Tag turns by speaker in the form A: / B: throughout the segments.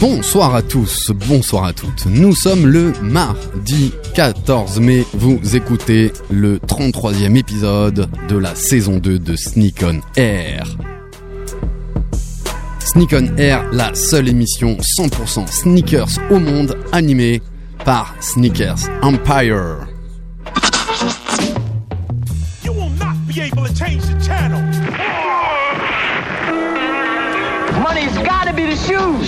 A: Bonsoir à tous, bonsoir à toutes. Nous sommes le mardi 14 mai. Vous écoutez le 33e épisode de la saison 2 de Sneak on Air. Sneak on Air, la seule émission 100% sneakers au monde animée par Sneakers Empire.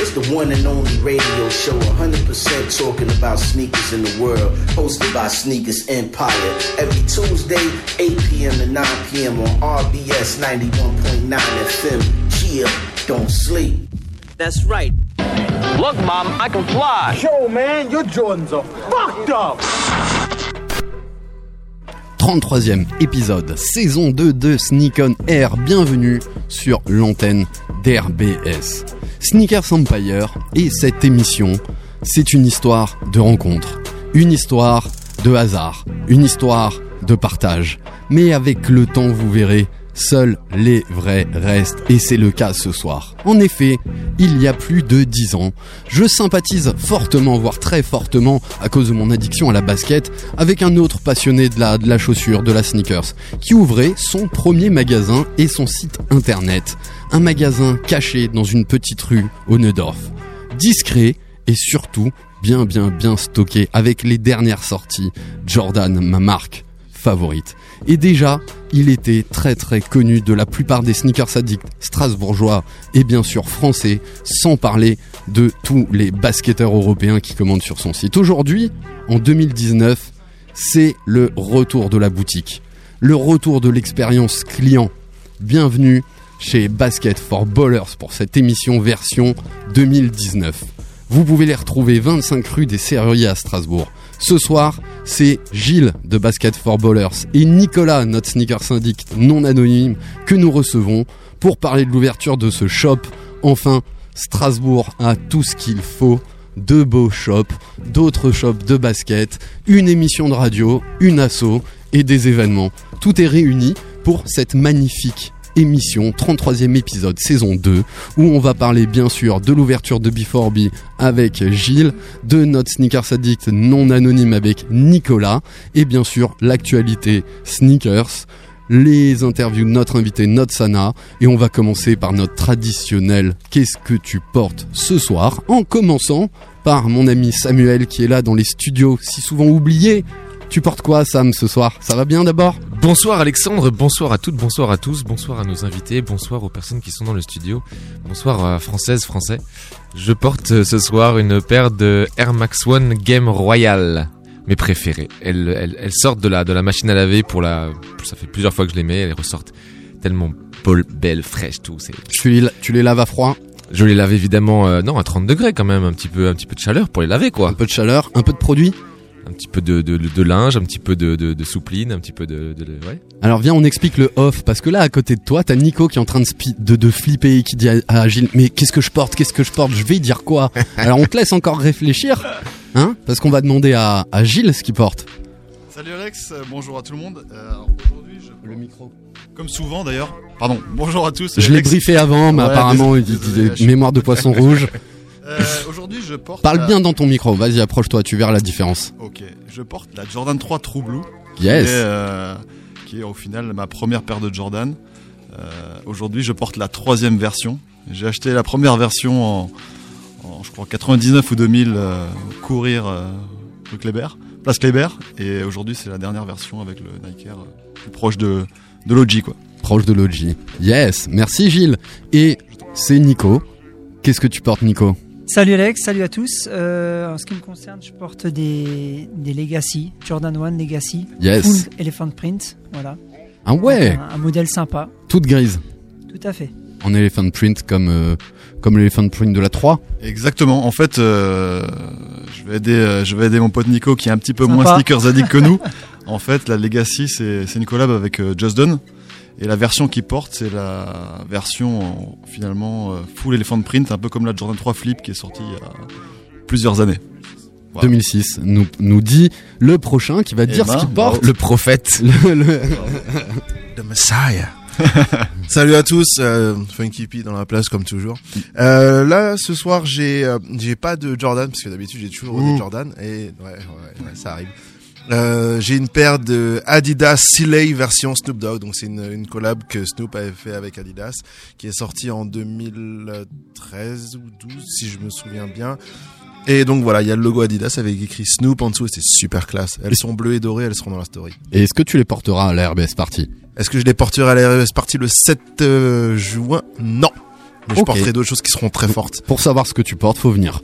B: It's the one and only radio show, 100% talking about sneakers in the world, hosted by Sneakers Empire. Every Tuesday, 8 p.m. to 9 p.m. on RBS 91.9 FM. Chill, don't sleep.
C: That's right.
D: Look, Mom, I can fly.
E: Yo, man, your Jordans are fucked up.
A: 33e épisode, saison 2 de Sneak on Air. Bienvenue sur l'antenne d'RBS. Sneakers Empire et cette émission, c'est une histoire de rencontre, une histoire de hasard, une histoire de partage. Mais avec le temps, vous verrez, seuls les vrais restent et c'est le cas ce soir. En effet, il y a plus de 10 ans, je sympathise fortement, voire très fortement, à cause de mon addiction à la basket, avec un autre passionné de la, de la chaussure, de la sneakers, qui ouvrait son premier magasin et son site internet. Un magasin caché dans une petite rue au Neudorf. Discret et surtout bien bien bien stocké avec les dernières sorties. Jordan, ma marque favorite. Et déjà, il était très très connu de la plupart des sneakers addicts strasbourgeois et bien sûr français, sans parler de tous les basketteurs européens qui commandent sur son site. Aujourd'hui, en 2019, c'est le retour de la boutique, le retour de l'expérience client. Bienvenue chez Basket for Ballers pour cette émission version 2019. Vous pouvez les retrouver 25 rue des Serruriers à Strasbourg. Ce soir, c'est Gilles de Basket for Ballers et Nicolas, notre sneaker syndic non anonyme, que nous recevons pour parler de l'ouverture de ce shop. Enfin, Strasbourg a tout ce qu'il faut. De beaux shops, d'autres shops de basket, une émission de radio, une asso et des événements. Tout est réuni pour cette magnifique émission, 33e épisode, saison 2, où on va parler bien sûr de l'ouverture de B4B avec Gilles, de notre sneakers addict non anonyme avec Nicolas, et bien sûr l'actualité sneakers, les interviews de notre invité Notsana, et on va commencer par notre traditionnel Qu'est-ce que tu portes ce soir En commençant par mon ami Samuel qui est là dans les studios, si souvent oublié. Tu portes quoi Sam ce soir? Ça va bien d'abord?
F: Bonsoir Alexandre, bonsoir à toutes, bonsoir à tous, bonsoir à nos invités, bonsoir aux personnes qui sont dans le studio, bonsoir à Françaises, Français. Je porte euh, ce soir une paire de Air Max One Game Royal, mes préférées. Elles, elles, elles sortent de la, de la machine à laver pour la... Ça fait plusieurs fois que je les mets, elles ressortent tellement belles, fraîches, tout.
A: Tu les, tu les laves à froid
F: Je les lave évidemment, euh, non, à 30 degrés quand même, un petit peu, un petit peu de chaleur pour les laver quoi.
A: Un peu de chaleur, un peu de produit
F: Un petit peu de, de, de linge, un petit peu de, de, de soupline, un petit peu de, de, de- ouais.
A: Alors viens, on explique le off, parce que là, à côté de toi, t'as Nico qui est en train de, spi- de, de flipper et qui dit à, à Gilles, mais qu'est-ce que je porte, qu'est-ce que je porte, je vais dire quoi? Alors on te laisse encore réfléchir, hein, parce qu'on va demander à, à Gilles ce qu'il porte.
G: Salut Alex, euh, bonjour à tout le monde. Euh, alors aujourd'hui, je...
A: Le micro.
G: comme souvent d'ailleurs, pardon, bonjour à tous.
A: Je l'ai briefé avant, mais
G: Ouais,
A: apparemment, il
G: désolé,
A: mémoire de poisson rouge.
G: Euh, aujourd'hui, je porte.
A: Parle
G: la-
A: bien dans ton micro, vas-y, approche-toi, tu verras la différence.
G: Ok, je porte la Jordan 3 True Blue.
A: Yes.
G: Qui est, euh, qui est au final ma première paire de Jordan. Euh, aujourd'hui, je porte la troisième version. J'ai acheté la première version en, en, je crois 99 ou 2000 euh, courir rue Kléber, place Kléber. Et aujourd'hui, c'est la dernière version avec le Nike Air plus proche de de l'OG quoi.
A: Proche de l'OG. Yes, merci Gilles. Et c'est Nico. Qu'est-ce que tu portes, Nico?
H: Salut Alex, salut à tous. Euh, en ce qui me concerne, je porte des, des Legacy, Jordan 1 Legacy,
A: Yes.
H: full elephant print, voilà.
A: Ah ouais,
H: Un, un modèle sympa,
A: toute grise.
H: tout à fait.
A: En elephant print comme, euh, comme l'elephant print de la 3.
G: Exactement. En fait, euh, je vais aider, je vais aider mon pote Nico qui est un petit peu
H: Sympa.
G: moins sneakers addict que nous. En fait, la Legacy, c'est c'est une collab avec Just Done. Et la version qu'il porte, c'est la version en, finalement euh, full elephant print, un peu comme la Jordan 3 Flip qui est sortie il y a plusieurs années. Voilà.
A: 2006 nous, nous dit le prochain qui va dire
G: ben,
A: ce qu'il porte.
F: Le prophète.
A: Le- le-
I: The Messiah. Salut à tous, euh, Funky P dans la place comme toujours. Euh, là, ce soir, j'ai euh, j'ai pas de Jordan parce que d'habitude j'ai toujours
A: Ouh.
I: des Jordan et ouais, ouais, ouais, ça arrive. Euh, j'ai une paire de Adidas Siley version Snoop Dogg, donc c'est une, une collab que Snoop avait fait avec Adidas, qui est sortie en 2013 ou 12 si je me souviens bien. Et donc voilà, il y a le logo Adidas avec écrit Snoop en dessous, et c'est super classe. Elles sont bleues et dorées, elles seront dans la story.
A: Et est-ce que tu les porteras à la RBS Party?
I: Est-ce que je les porterai à la RS partie le 7 euh, juin? Non. Mais je porterai d'autres choses qui seront très fortes.
A: Pour savoir ce que tu portes, faut venir.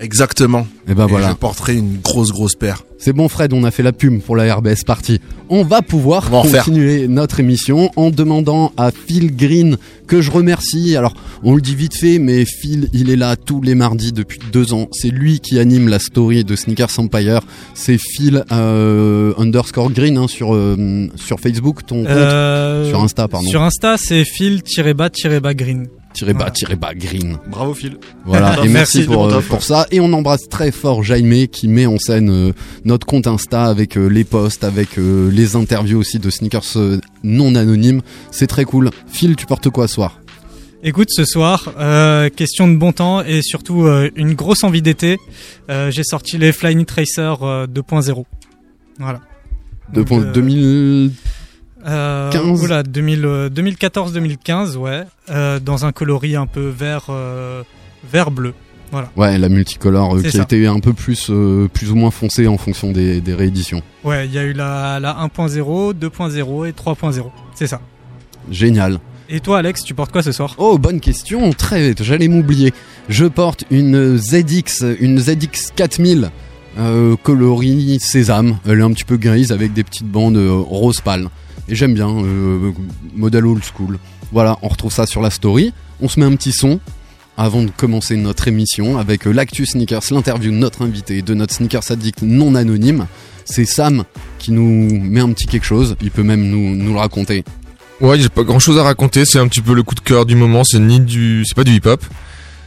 I: Exactement.
A: Et ben
I: Et
A: voilà.
I: je porterai une grosse grosse paire.
A: C'est bon Fred, on a fait la pub pour la RBS Party. On va pouvoir
I: On va
A: continuer notre émission en demandant à Phil Green que je remercie. Alors on le dit vite fait, mais Phil il est là tous les mardis depuis deux ans. C'est lui qui anime la story de Sneakers Empire. C'est Phil euh, underscore Green hein, sur euh, sur Facebook, ton compte.
J: Euh,
A: Sur Insta, pardon.
J: Sur Insta, c'est fil-bas-green.
A: Tiré bas, tiré bas, Green.
G: Bravo Phil.
A: Voilà, et merci,
J: Merci,
A: pour, euh, pour
G: ouais.
A: ça. Et on embrasse très fort Jaime qui met en scène euh, notre compte Insta avec euh, les posts, avec euh, les interviews aussi de sneakers euh, non anonymes. C'est très cool. Phil, tu portes quoi ce soir?
J: Écoute, ce soir, euh, question de bon temps et surtout euh, une grosse envie d'été. Euh, J'ai sorti les Flyknit Racer euh, 2.0. Voilà.
A: De
J: Donc,
A: point-
J: euh,
A: 2000
J: Euh,
A: 15.
J: oula, 2000, euh, 2014-2015, ouais. Euh, dans un coloris un peu vert, euh, vert bleu. Voilà.
A: Ouais, la multicolore euh, qui a été un peu plus euh, plus ou moins foncée en fonction des, des rééditions.
J: Ouais, il y a eu la, la 1.0, 2.0 et 3.0. C'est ça.
A: Génial.
J: Et toi, Alex, tu portes quoi ce soir?
A: Oh, bonne question, très vite, j'allais m'oublier. Je porte une ZX, une ZX 4000 euh, coloris sésame. Elle est un petit peu grise avec des petites bandes euh, rose pâle. Et j'aime bien, euh, modèle old school. Voilà, on retrouve ça sur la story. On se met un petit son avant de commencer notre émission avec euh, l'actu sneakers, l'interview de notre invité, de notre sneakers addict non anonyme. C'est Sam qui nous met un petit quelque chose. Il peut même nous, nous le raconter.
F: Ouais, j'ai pas grand chose à raconter. C'est un petit peu le coup de cœur du moment. C'est ni du, c'est pas du hip hop.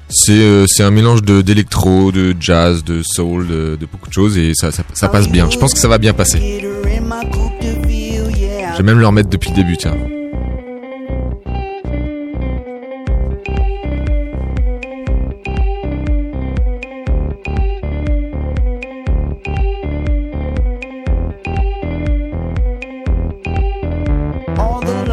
F: C'est euh, c'est un mélange de d'électro, de jazz, de soul, de, de beaucoup de choses et ça, ça ça passe bien. Je pense que ça va bien passer. Je vais même le remettre depuis le début, tiens.
K: All the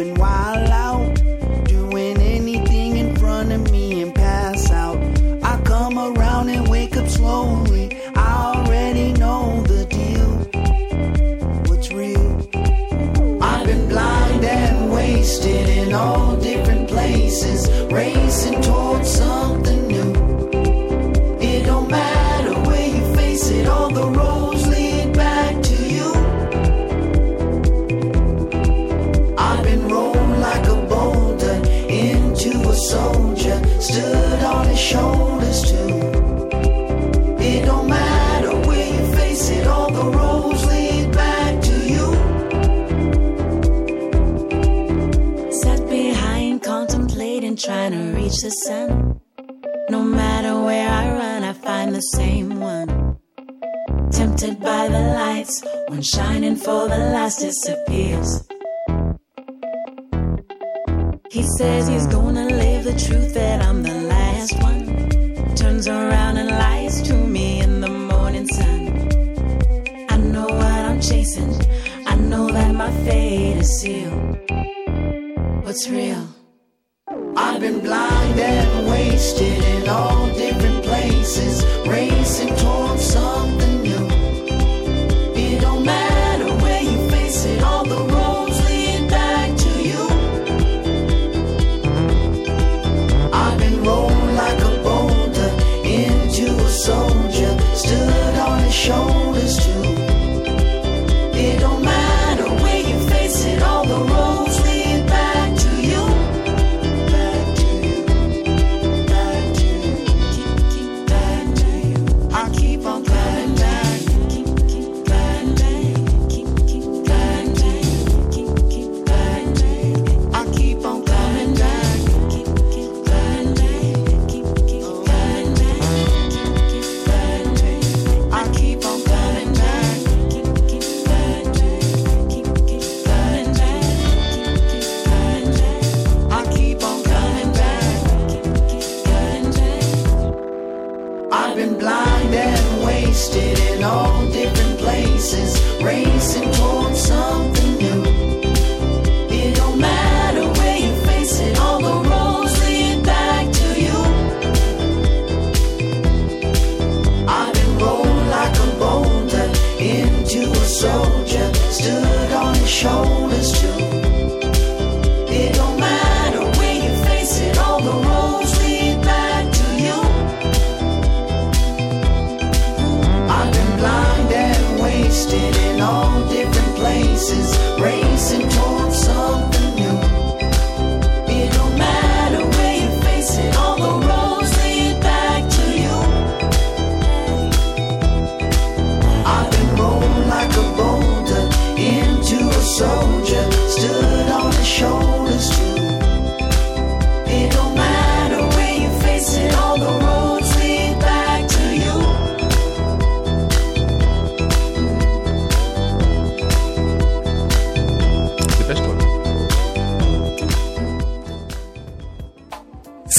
K: and wild out. Doing anything in front of me and pass out. I come around and wake up slowly. I already know the deal what's real. I've been blind and wasted in all different places, racing towards something It don't matter where you face it, all the roads lead back to you.
L: Sat behind, contemplating, trying to reach the sun. No matter where I run, I find the same one. Tempted by the lights, one shining for the last disappears. He says he's gonna live the truth that I'm the last one. Turns around and lies to me in the morning sun. I know what I'm chasing, I know that my fate is sealed. What's real?
K: I've been blind and wasted in all different places, racing towards something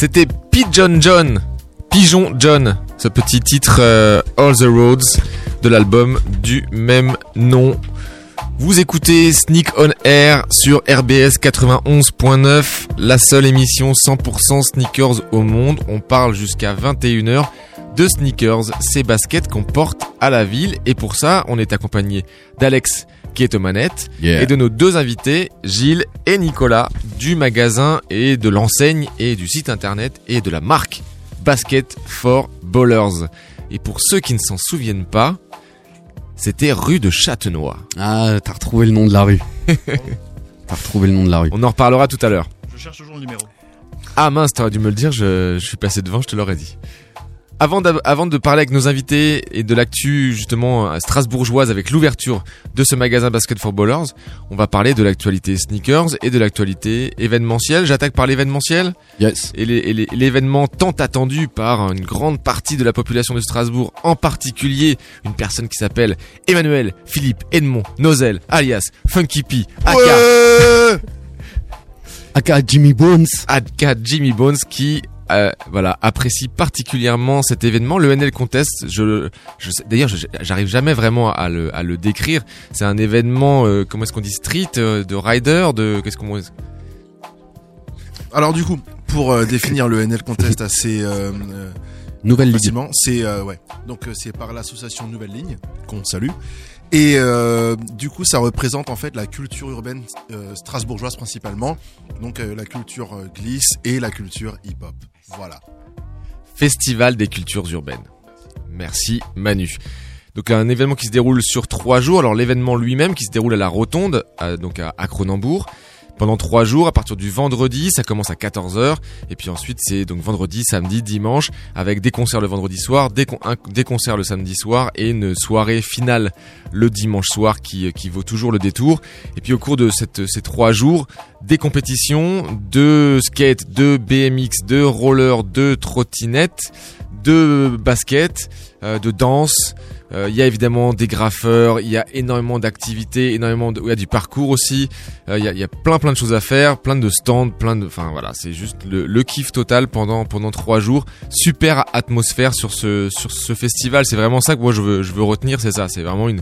F: C'était Pigeon John, Pigeon John, ce petit titre euh, All the Roads de l'album du même nom. Vous écoutez Sneak on Air sur RBS 91.9, la seule émission 100% sneakers au monde. On parle jusqu'à 21h de sneakers, ces baskets qu'on porte à la ville. Et pour ça, on est accompagné d'Alex qui est aux manettes
A: Yeah.
F: et de nos deux invités, Gilles et Nicolas, du magasin et de l'enseigne et du site internet et de la marque Basket for Ballers. Et pour ceux qui ne s'en souviennent pas, c'était rue de Châtenois.
A: Ah, t'as retrouvé le nom de la rue. t'as retrouvé le nom de la rue.
F: On en reparlera tout à l'heure.
G: Je cherche toujours le numéro.
F: Ah mince, t'aurais dû me le dire, je, je suis passé devant, je te l'aurais dit. Avant, de parler avec nos invités et de l'actu justement euh, strasbourgeoise avec l'ouverture de ce magasin Basket for Ballers, on va parler de l'actualité sneakers et de l'actualité événementielle. J'attaque par l'événementiel?
A: Yes.
F: Et l'événement tant attendu par une grande partie de la population de Strasbourg, en particulier une personne qui s'appelle Emmanuel Philippe Edmond Nozel, alias Funky P, aka
A: Aka Jimmy Bones.
F: aka Jimmy Bones qui euh, voilà apprécie particulièrement cet événement le NL Contest je, je sais- d'ailleurs j'arrive jamais vraiment à le, à le décrire c'est un événement euh, comment est-ce qu'on dit street euh, de rider de qu'est-ce qu'on
I: Alors du coup, pour euh, définir le NL Contest assez euh, euh,
A: Nouvelle
I: facilement, c'est euh, ouais. Donc c'est par l'association Nouvelle Ligne qu'on salue. Et euh, du coup, ça représente en fait la culture urbaine euh, strasbourgeoise principalement, donc euh, la culture glisse et la culture hip-hop. Voilà.
F: Festival des cultures urbaines. Merci Manu. Donc un événement qui se déroule sur trois jours. Alors l'événement lui-même qui se déroule à la Rotonde, donc à, à Cronenbourg. Pendant trois jours, à partir du vendredi, ça commence à 14h, et puis ensuite c'est donc vendredi, samedi, dimanche, avec des concerts le vendredi soir, des, concerts le samedi soir, et une soirée finale le dimanche soir qui, vaut toujours le détour. Et puis au cours de ces trois jours, des compétitions de skate, de BMX, de roller, de trottinette, de basket, euh, de danse. Euh, Il y a évidemment des graffeurs, il y a énormément d'activités, énormément de, il y a du parcours aussi. Euh, Il y, a, y a plein plein de choses à faire, plein de stands, plein de, enfin voilà, c'est juste le, le kiff total pendant pendant trois jours. Super atmosphère sur ce sur ce festival. C'est vraiment ça que moi je veux je veux retenir, c'est ça. C'est vraiment une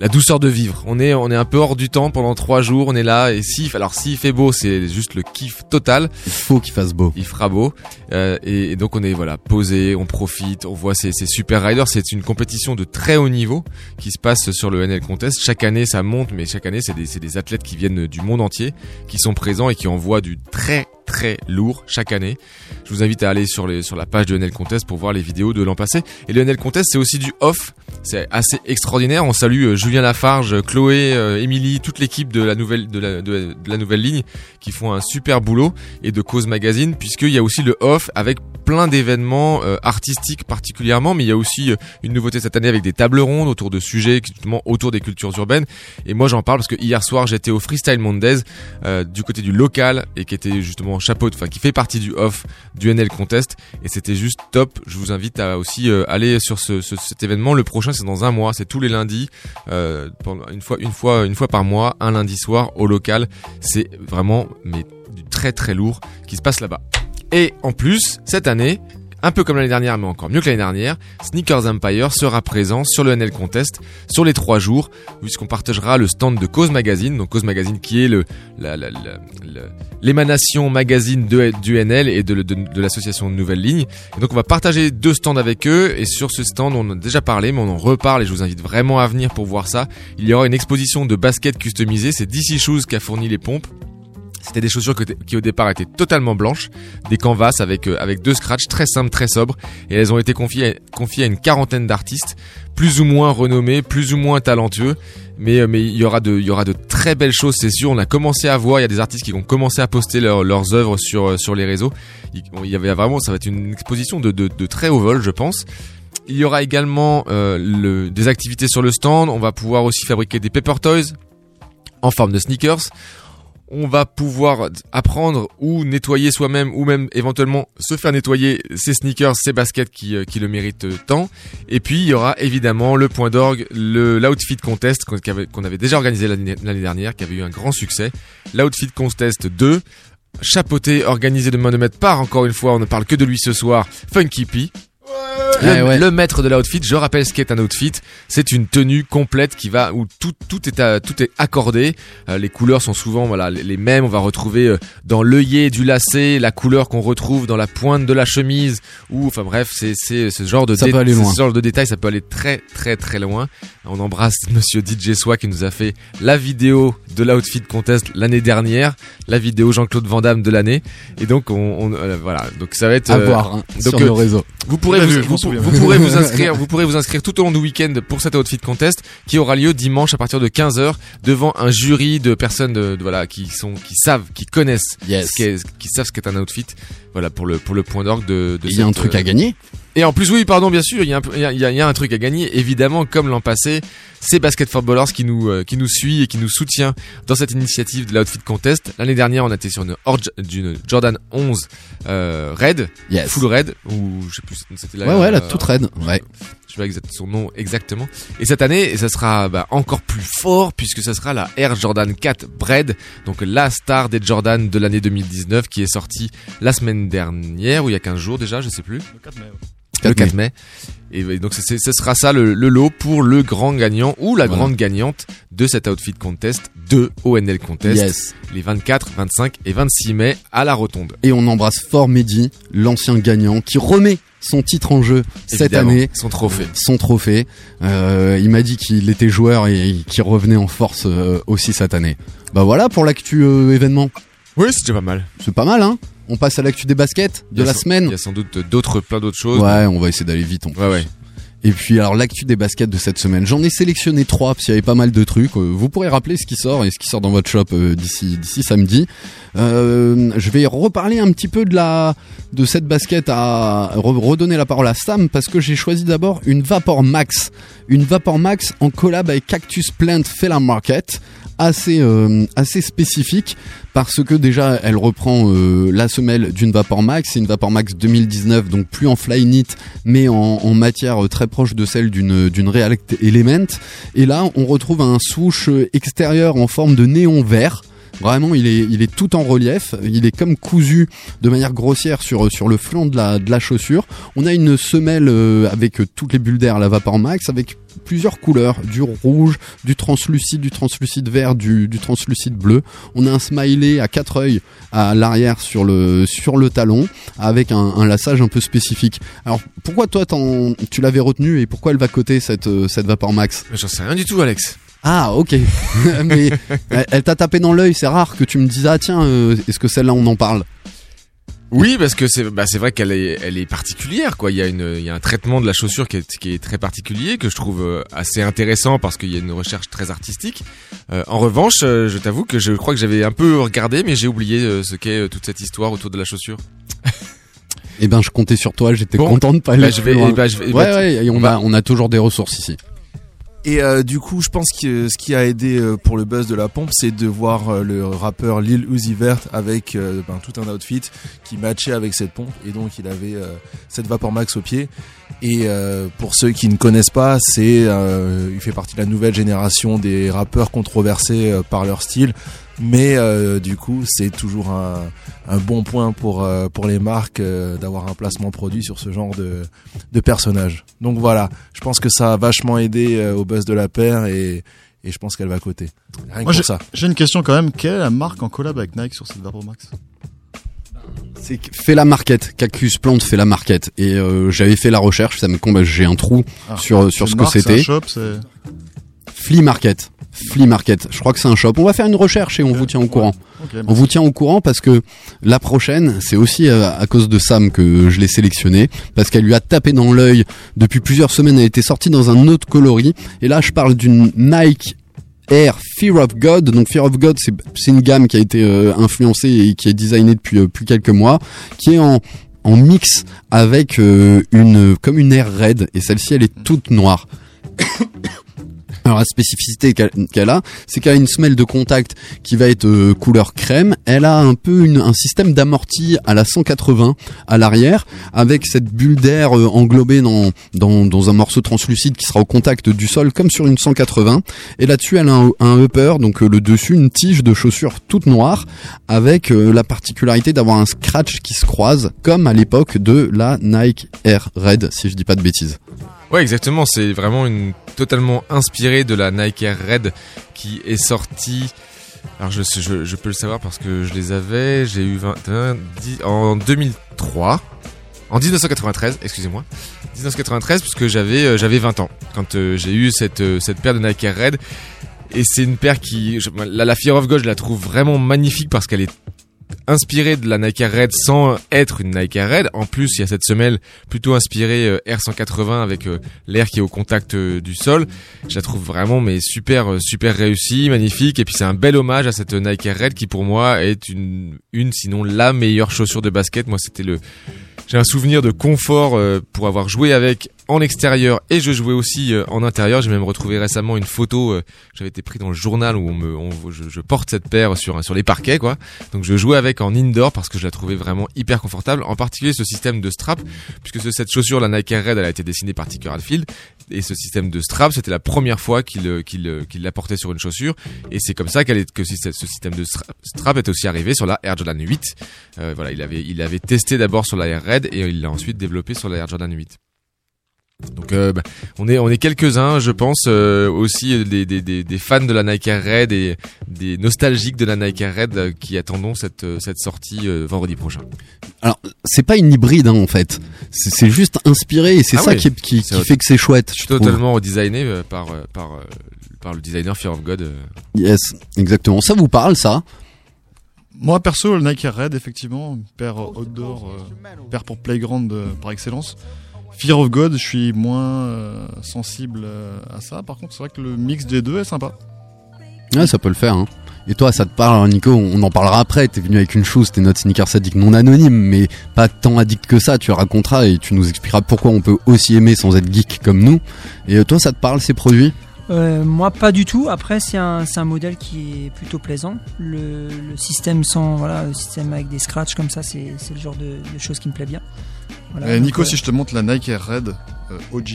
F: la douceur de vivre. On est on est un peu hors du temps pendant trois jours. On est là et si alors s'il fait beau, c'est juste le kiff total.
A: Il faut qu'il fasse beau.
F: Il fera beau Euh, et, et donc on est voilà posé, on profite, on voit ces, ces super riders. C'est une compétition de très haut niveau qui se passe sur le NL Contest. Chaque année ça monte, mais chaque année c'est des, c'est des athlètes qui viennent du monde entier, qui sont présents et qui envoient du très très lourd chaque année. Je vous invite à aller sur, les, sur la page de NL Contest pour voir les vidéos de l'an passé. Et le NL Contest c'est aussi du off. C'est assez extraordinaire. On salue euh, Julien Lafarge, Chloé, euh, Émilie, toute l'équipe de la nouvelle de la, de, la nouvelle ligne qui font un super boulot et de Cause Magazine puisqu'il y a aussi le off avec plein d'événements euh, artistiques particulièrement, mais il y a aussi euh, une nouveauté cette année avec des tables rondes autour de sujets justement autour des cultures urbaines. Et moi j'en parle parce que hier soir j'étais au Freestyle Mondays euh, du côté du local et qui était justement chapeau, enfin qui fait partie du off du NL Contest et c'était juste top. Je vous invite à aussi euh, aller sur ce, ce- cet événement. Le prochain c'est dans un mois, c'est tous les lundis, euh, une fois une fois une fois par mois, un lundi soir au local. C'est vraiment mais du très très lourd qui se passe là-bas. Et en plus, cette année, un peu comme l'année dernière, mais encore mieux que l'année dernière, Sneakers Empire sera présent sur le NL Contest sur les trois jours, puisqu'on partagera le stand de Cause Magazine, donc Cause Magazine qui est le l'émanation magazine du NL et de, de, de l'association Nouvelle Ligne. Et donc on va partager deux stands avec eux, et sur ce stand, on a déjà parlé, mais on en reparle, et je vous invite vraiment à venir pour voir ça. Il y aura une exposition de baskets customisées, c'est DC Shoes qui a fourni les pompes. C'était des chaussures qui au départ étaient totalement blanches, des canvas avec euh, avec deux scratchs très simples, très sobres, et elles ont été confiées à, confiées à une quarantaine d'artistes, plus ou moins renommés, plus ou moins talentueux, mais euh, mais il y aura de y aura de très belles choses, c'est sûr. On a commencé à voir, il y a des artistes qui ont commencé à poster leurs leurs œuvres sur euh, sur les réseaux. Il, y avait vraiment, ça va être une exposition de de, très haut vol, je pense. Il y aura également le, des activités sur le stand. On va pouvoir aussi fabriquer des paper toys en forme de sneakers. On va pouvoir apprendre ou nettoyer soi-même ou même éventuellement se faire nettoyer ses sneakers, ses baskets qui, euh, qui le méritent tant. Et puis il y aura évidemment le point d'orgue, le l'outfit contest qu'on avait déjà organisé l'année l'année dernière, qui avait eu un grand succès. L'outfit contest 2, chapeauté, organisé de main de maître par encore une fois, on ne parle que de lui ce soir, Funky P. Le,
A: Ouais, ouais.
F: le maître de l'outfit, je rappelle ce qu'est un outfit, c'est une tenue complète qui va où tout tout est à- tout est accordé. Euh, les couleurs sont souvent voilà les, les mêmes. On va retrouver euh, dans l'œillet du lacet la couleur qu'on retrouve dans la pointe de la chemise ou enfin bref c'est c'est ce genre de
A: Ça
F: dé-
A: peut aller
F: c'est
A: loin.
F: ce genre de détails ça peut aller très très très loin. On embrasse Monsieur DJ Soi qui nous a fait la vidéo de l'outfit contest l'année dernière, la vidéo Jean-Claude Van Damme de l'année et donc on, on- euh, voilà donc ça va être
A: À voir hein,
F: donc,
A: sur
F: euh,
A: le réseau.
F: vous pourrez
G: vu,
F: vous-
G: souviens.
F: vous pourrez vous inscrire, vous pourrez vous inscrire tout au long du week-end pour cet outfit contest qui aura lieu dimanche à partir de 15h devant un jury de personnes de, de- voilà qui sont qui savent, qui connaissent
A: Yes.
F: qui savent ce qu'est un outfit. Voilà pour le pour le point d'orgue de,
A: Il y a un truc
F: euh,
A: à gagner.
F: Et en plus, oui, pardon, bien sûr, il y, a un y y a- truc à gagner. Évidemment, comme l'an passé, c'est Basket Footballers qui nous, euh, qui nous suit et qui nous soutient dans cette initiative de l'Outfit Contest. L'année dernière, on était sur une, Orge- d'une Jordan 11 euh, Red,
A: Yes.
F: full Red, ou je sais plus, c'était la,
A: Ouais, ouais, la
F: euh,
A: toute raide. Ouais.
F: Je sais pas son nom exactement. Et cette année, ça sera bah, encore plus fort puisque ça sera la Air Jordan 4 Bread, donc la star des Jordan de l'année 2019 qui est sortie la semaine dernière ou il y a 15 jours déjà, je sais plus.
G: Le 4 mai. ouais.
F: Le
A: 4
F: 4 mai. Et donc ce sera ça le, le lot pour le grand gagnant ou la
A: Voilà.
F: grande gagnante de cet outfit contest de ONL contest
A: Yes.
F: les 24, 25 et 26 mai à la Rotonde.
A: Et on embrasse fort Mehdi, l'ancien gagnant, qui remet son titre en jeu cette
F: Évidemment,
A: année.
F: son trophée.
A: Son trophée. Euh, il m'a dit qu'il était joueur et qu'il revenait en force euh, aussi cette année. Bah voilà pour l'actu euh, événement.
F: Oui, c'est déjà pas mal.
A: C'est pas mal, hein On passe à l'actu des baskets de la
F: sans-
A: semaine.
F: Il y a sans doute d'autres, plein d'autres choses.
A: Ouais, on va essayer d'aller vite. En plus.
F: Ouais, ouais.
A: Et puis alors l'actu des baskets de cette semaine, j'en ai sélectionné trois parce qu'il y avait pas mal de trucs. Euh, Vous pourrez rappeler ce qui sort et ce qui sort dans votre shop euh, d'ici d'ici samedi. Euh, je vais reparler un petit peu de la de cette basket à re- redonner la parole à Sam parce que j'ai choisi d'abord une Vapor Max, une Vapor Max en collab avec Cactus Plant Fella Market assez euh, assez spécifique parce que déjà elle reprend euh, la semelle d'une Vapor Max, c'est une Vapor Max 2019 donc plus en fly knit mais en, matière euh, très proche de celle d'une d'une React Element. Et là on retrouve un euh, extérieur en forme de néon vert Vraiment, il est, tout en relief. Il est comme cousu de manière grossière sur, le flanc de la, chaussure. On a une semelle euh, avec toutes les bulles d'air, la Vapor Max, avec plusieurs couleurs, du rouge, du translucide, du translucide vert, du, translucide bleu. On a un smiley à quatre yeux à l'arrière sur le, talon, avec un, un lassage un peu spécifique. Alors, pourquoi toi, tu l'avais retenu et pourquoi elle va coter cette, euh, cette Vapor Max?
F: J'en sais rien du tout, Alex.
A: Ah ok, mais elle, t'a tapé dans l'œil, c'est rare que tu me dises ah tiens, euh, est-ce que celle-là on en parle?
F: Oui, parce que c'est bah, c'est vrai qu'elle est elle est particulière quoi. Il y a une il y a un traitement de la chaussure qui est, qui est très particulier que je trouve euh, assez intéressant parce qu'il y a une recherche très artistique. Euh, en revanche, je t'avoue que je crois que j'avais un peu regardé mais j'ai oublié ce qu'est toute cette histoire autour de la chaussure.
A: Eh ben je comptais sur toi, j'étais
F: Bon,
A: content de pas aller
F: bah, je vais-
A: plus loin.
F: bah, je vais-
A: ouais ouais, on
F: on va-
A: a on a toujours des ressources ici.
I: Et euh, du coup, je pense que ce qui a aidé euh, pour le buzz de la pompe, c'est de voir euh, le rappeur Lil Uzi Vert avec ben, tout un outfit qui matchait avec cette pompe. Et donc, il avait cette Vapor Max au pied. Et pour ceux qui ne connaissent pas, c'est il fait partie de la nouvelle génération des rappeurs controversés par leur style. Mais euh, du coup, c'est toujours un, un bon point pour euh, pour les marques euh, d'avoir un placement produit sur ce genre de de personnage. Donc voilà, je pense que ça a vachement aidé euh, au buzz de la paire et et je pense qu'elle va coter. Rien que
G: Moi, j'ai
I: pour ça.
G: j'ai une question quand même. Quelle est la marque en collab avec Nike sur cette Vapor Max
A: C'est que fait la market, Cactus Plante fait la market et euh, j'avais fait la recherche, ça me comble, j'ai un trou
G: Ah,
A: sur sur
G: c'est
A: ce que c'était. Flea Market. Flea Market. Je crois que c'est un shop. On va faire une recherche et on vous tient au courant. On vous tient au courant parce que la prochaine, c'est aussi euh, à cause de Sam que je l'ai sélectionnée parce qu'elle lui a tapé dans l'œil depuis plusieurs semaines. Elle était sortie dans un autre coloris et là, je parle d'une Nike Air Fear of God. Donc Fear of God, c'est une gamme qui a été euh, influencée et qui est designée depuis euh, plus quelques mois, qui est en en mix avec euh, une comme une Air Red et celle-ci, elle est toute noire. Alors la spécificité qu'elle a, c'est qu'elle a une semelle de contact qui va être euh, couleur crème. Elle a un peu un système d'amorti à la 180 à l'arrière, avec cette bulle d'air euh, englobée dans, dans un morceau translucide qui sera au contact du sol comme sur une 180. Et là-dessus, elle a un, un upper, donc euh, le dessus, une tige de chaussure toute noire, avec la particularité d'avoir un scratch qui se croise, comme à l'époque de la Nike Air Red, si je dis pas de bêtises.
F: Ouais, exactement. C'est vraiment une totalement inspiré de la Nike Air Red qui est sortie. Alors je, je, peux le savoir parce que je les avais. J'ai eu 21, 10 en 2003, en 1993, excusez-moi, 1993 puisque j'avais euh, j'avais 20 ans quand euh, j'ai eu cette euh, cette paire de Nike Air Red. Et c'est une paire qui, la, la Fear of God, je la trouve vraiment magnifique parce qu'elle est inspirée de la Nike Red sans être une Nike Red. En plus, il y a cette semelle plutôt inspirée euh, R180 avec euh, l'air qui est au contact euh, du sol. Je la trouve vraiment mais super super réussie, magnifique et puis c'est un bel hommage à cette Nike Red qui pour moi est une une sinon la meilleure chaussure de basket. Moi, c'était le j'ai un souvenir de confort pour avoir joué avec en extérieur et je jouais aussi euh, en intérieur. J'ai même retrouvé récemment une photo. euh, J'avais été pris dans le journal où on me, on- je, je porte cette paire sur sur les parquets, quoi. Donc je jouais avec en indoor parce que je la trouvais vraiment hyper confortable. En particulier ce système de strap, puisque ce- cette chaussure, la Nike Air Red, elle a été dessinée par Tinker Hatfield. Et ce système de strap, c'était la première fois qu'il euh, qu'il qu'il l'apportait sur une chaussure. Et c'est comme ça qu'elle est que ce système de stra- strap est aussi arrivé sur la Air Jordan 8. Euh, voilà, il avait il avait testé d'abord sur la Air Red et il l'a ensuite développé sur la Air Jordan 8. Donc euh, bah, on est on est quelques uns, je pense euh, aussi des, des, des, des fans de la Nike Air Red et des nostalgiques de la Nike Air Red euh, qui attendons cette cette sortie euh, vendredi prochain.
A: Alors, c'est pas une hybride hein, en fait. C'est c'est juste inspiré et c'est
F: Ah
A: ça
F: oui.
A: qui, est- qui,
F: C'est
A: qui fait que c'est chouette. Je.
F: Totalement redesigné par par par le designer Fear of God.
A: Yes, exactement. Ça vous parle ça?
G: Moi perso, le Nike Air Red, effectivement, une paire outdoor, paire pour playground par excellence. Fear of God, je suis moins euh, sensible euh, à ça. Par contre, c'est vrai que le mix des deux est sympa.
A: Ouais, ça peut le faire. Hein. Et toi, ça te parle, Nico On en parlera après. T'es venu avec une chose, t'es notre sneaker sadique non anonyme, mais pas tant addict que ça. Tu raconteras et tu nous expliqueras pourquoi on peut aussi aimer sans être geek comme nous. Et euh, toi, ça te parle ces produits?
H: Euh, moi, pas du tout. Après, c'est un, modèle qui est plutôt plaisant. Le, le système sans, voilà, le système avec des scratchs comme ça, c'est c'est le genre de, de choses qui me plaît bien. Voilà,
G: Et
H: donc,
G: Nico,
H: euh,
G: si je te montre la Nike Air Red euh, OG,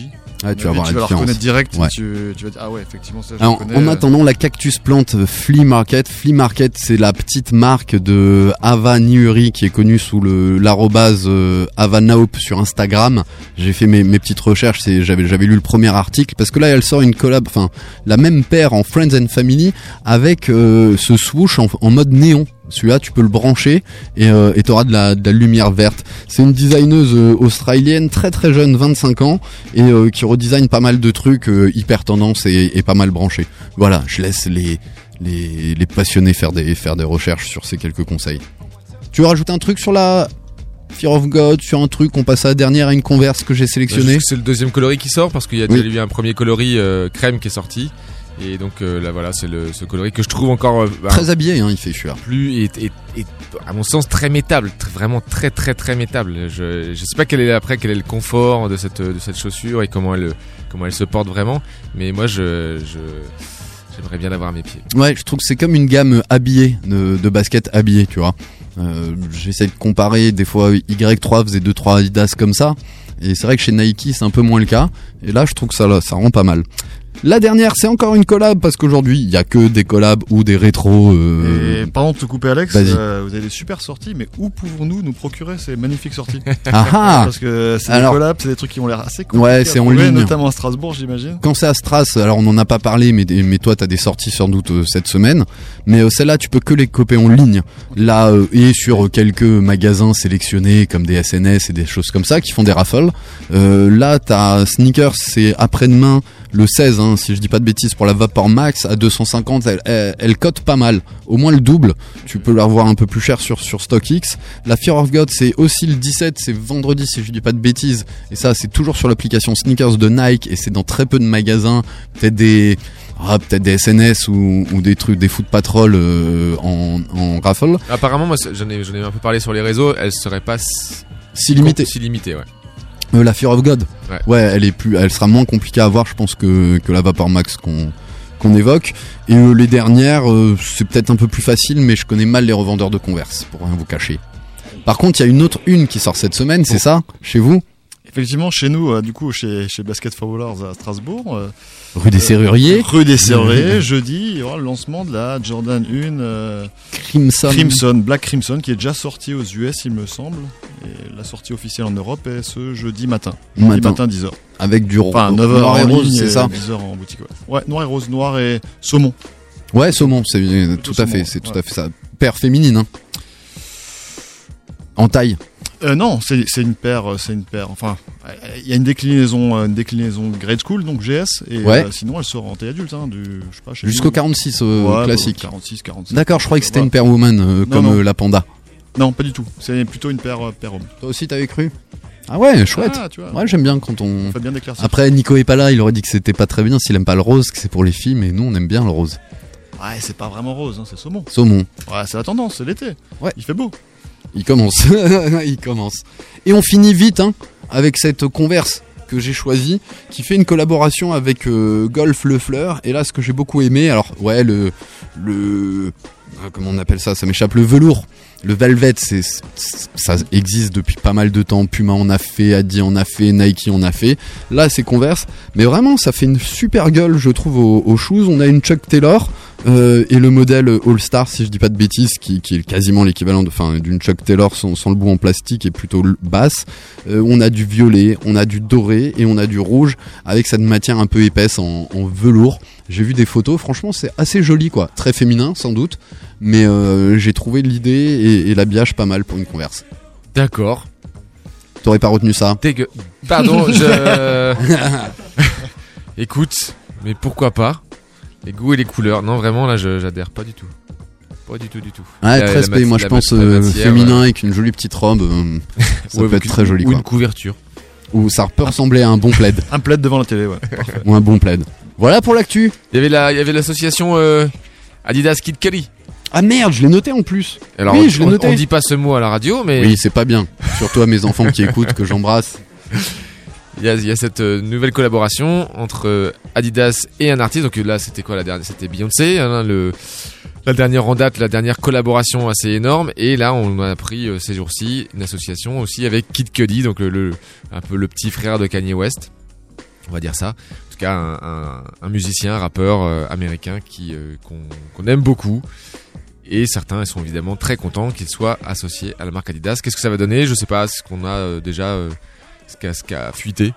A: Ouais, tu vas voir la
G: tu vas la
A: différence.
G: reconnaître direct.
A: Ouais.
G: Tu, tu vas dire, ah ouais, effectivement, ça, je
A: Alors,
G: le connais.
A: en
G: euh,
A: attendant, la Cactus Plante euh, Flea Market. Flea Market, c'est la petite marque de Ava Niuri qui est connue sous le l'arrobase euh, Ava Naup sur Instagram. J'ai fait mes, mes petites recherches, j'avais j'avais lu le premier article parce que là elle sort une collab, enfin la même paire en Friends and Family avec euh, ce swoosh en, en mode néon. Celui-là, tu peux le brancher et euh, et t'auras de la, de la lumière verte. C'est une designeuse euh, australienne très très jeune, 25 ans, et euh, qui redesign pas mal de trucs hyper tendance et, et pas mal branchés. Voilà, je laisse les, les, les passionnés faire des, faire des recherches sur ces quelques conseils. Tu veux rajouter un truc sur la Fear of God, sur un truc, on passe à la dernière à une converse que j'ai
F: Bah,
A: sélectionnée
F: C'est le deuxième coloris qui sort parce qu'il y a
A: Oui.
F: déjà eu un premier coloris euh, crème qui est sorti. Et donc euh, là voilà, c'est le ce coloris que je trouve encore euh, bah,
A: Très habillé, hein, il fait chueur.
F: plus et, et, et, à mon sens très métable, vraiment très très très métable. Je je sais pas quel est après quel est le confort de cette de cette chaussure et comment elle comment elle se porte vraiment, mais moi je je j'aimerais bien l'avoir à mes pieds.
A: Ouais, je trouve que c'est comme une gamme habillée, de, de basket habillé, tu vois. Euh, J'essaie de comparer, des fois Y3 faisait 2-3 Adidas comme ça, et c'est vrai que chez Nike c'est un peu moins le cas, et là je trouve que ça, ça rend pas mal. La dernière, c'est encore une collab parce qu'aujourd'hui, il y a que des collabs ou des rétros. euh,
G: Et pardon de te couper Alex, euh, vous avez des super sorties, mais où pouvons-nous nous procurer ces magnifiques sorties
A: Ah ah
G: Parce que c'est
A: Alors-
G: des collabs, c'est des trucs qui ont l'air assez cool.
A: Ouais, c'est en ligne.
G: Notamment à Strasbourg, j'imagine.
A: Quand c'est à Stras, alors on n'en a pas parlé, mais, mais toi t'as des sorties sans doute euh, cette semaine. Mais celle-là, tu peux que les copier en ligne. Là, et sur quelques magasins sélectionnés comme des SNS et des choses comme ça qui font des raffles. Là, t'as Sneakers, c'est après-demain, le 16, hein, si je dis pas de bêtises, pour la Vapor Max à 250. Elle, elle, elle cote pas mal, au moins le double. Tu peux la revoir un peu plus cher sur, sur StockX. La Fear of God, c'est aussi le 17, c'est vendredi si je dis pas de bêtises. Et ça, c'est toujours sur l'application Sneakers de Nike et c'est dans très peu de magasins. Peut-être des, ah, peut-être des SNS ou, ou des trucs, des foot patrol euh, en, en raffle.
F: Apparemment, moi, j'en ai, ai un peu parlé sur les réseaux, elle serait pas si,
A: Si limité.
F: si limitée, ouais.
A: Euh, la Fear of God.
F: Ouais.
A: elle est plus, elle sera moins compliquée à avoir, je pense que que la Vapor Max qu'on qu'on évoque. Et euh, les dernières, euh, c'est peut-être un peu plus facile, mais je connais mal les revendeurs de Converse, pour rien vous cacher. Par contre, il y a une autre une qui sort cette semaine, c'est ça, chez vous,
G: Effectivement, chez nous, du coup, chez, chez Basket Footballers à Strasbourg.
A: Rue des Serruriers,
G: Rue des Serruriers, jeudi, il y aura le lancement de la Jordan 1 euh,
A: Crimson.
G: Crimson, Black Crimson, qui est déjà sortie aux US, il me semble. Et la sortie officielle en Europe est ce jeudi matin. Jeudi
A: Matin.
G: matin, 10h.
A: avec du
G: Enfin,
A: ro-
G: 9h
A: noir et rose, c'est ça.
G: 10h en boutique, ouais. Ouais, noir et rose, noir et saumon.
A: Ouais, saumon, c'est euh, tout à
G: saumon,
A: fait, c'est tout à fait ça. Paire féminine, hein. En taille.
G: Euh, non, c'est une paire, euh, c'est une paire. Enfin, il y a une déclinaison, euh, une déclinaison grade school, donc GS, et
A: Ouais.
G: euh, sinon elle sort en taille adulte, hein,
A: Jusqu'au
G: nous.
A: 46 euh,
G: Ouais,
A: classique.
G: bah, 46, 47.
A: D'accord, je croyais que c'était
G: Voilà.
A: une paire woman
G: Non,
A: comme
G: non.
A: la panda.
G: Non, pas du tout. C'est plutôt une paire, paire homme.
A: Toi aussi, t'avais cru? Ah ouais, chouette.
G: Ah, tu vois.
A: Ouais, j'aime bien quand on.
G: Bien.
A: Après, Nico est pas là, il aurait dit que c'était pas très bien s'il aime pas le rose, que c'est pour les filles, mais nous on aime bien le rose.
G: Ouais, c'est pas vraiment rose, hein, c'est saumon.
A: Saumon,
G: Ouais, c'est la tendance, c'est l'été.
A: Ouais.
G: Il fait beau.
A: Il commence. il commence. Et on finit vite hein, avec cette converse que j'ai choisie, qui fait une collaboration avec euh, Golf Le Fleur. Et là, ce que j'ai beaucoup aimé, alors ouais, le. le ah, comment on appelle ça? Ça m'échappe, le velours. Le velvet, c'est, ça existe depuis pas mal de temps. Puma en a fait, Adi en a fait, Nike en a fait. Là, c'est Converse. Mais vraiment, ça fait une super gueule, je trouve, aux, shoes. On a une Chuck Taylor euh, et le modèle All Star, si je dis pas de bêtises, qui, est quasiment l'équivalent d'une Chuck Taylor sans, le bout en plastique et plutôt basse. Euh, on a du violet, on a du doré et on a du rouge avec cette matière un peu épaisse en, en velours. J'ai vu des photos, franchement, c'est assez joli, quoi. Très féminin, sans doute, mais euh, j'ai trouvé l'idée et, et l'habillage pas mal pour une converse.
F: D'accord.
A: T'aurais pas retenu ça
F: Dégueu. Pardon, je. Écoute, mais pourquoi pas Les goûts et les couleurs. Non, vraiment, là, je- j'adhère pas du tout. Pas du tout, du tout.
A: Ouais,
F: La-
A: très spé, moi je pense euh,
F: matière,
A: féminin
F: euh,
A: avec une jolie petite robe, euh, ça
F: ouais,
A: peut
F: ou
A: être
F: une-
A: très joli
F: Ou
A: quoi.
F: une couverture.
A: Ou ça peut ressembler à un bon plaid.
G: Un plaid devant la télé, ouais.
A: Ou un bon plaid. Voilà pour l'actu.
F: Il y avait la, l'association euh, Adidas Kid Kelly.
A: Ah merde, je l'ai noté en plus.
F: Alors,
A: oui,
F: on,
A: je l'ai noté.
F: on dit pas ce mot à la radio, mais
A: Oui, c'est pas bien. Surtout à mes enfants qui écoutent, que j'embrasse.
F: il y a, il y a cette euh, nouvelle collaboration entre euh, Adidas et un artiste. Donc euh, là, c'était quoi la dernière C'était Beyoncé, hein, le, la dernière en date, la dernière collaboration assez énorme. Et là, on a appris euh, ces jours-ci une association aussi avec Kid Cudi, donc le, le- un peu le petit frère de Kanye West. On va dire ça. En tout cas, un, un- un musicien, un rappeur américain qui euh, qu'on qu'on aime beaucoup. Et certains sont évidemment très contents qu'il soit associé à la marque Adidas. Qu'est-ce que ça va donner? Je sais pas ce qu'on a euh, déjà, euh, ce qu'a qu'a fuité.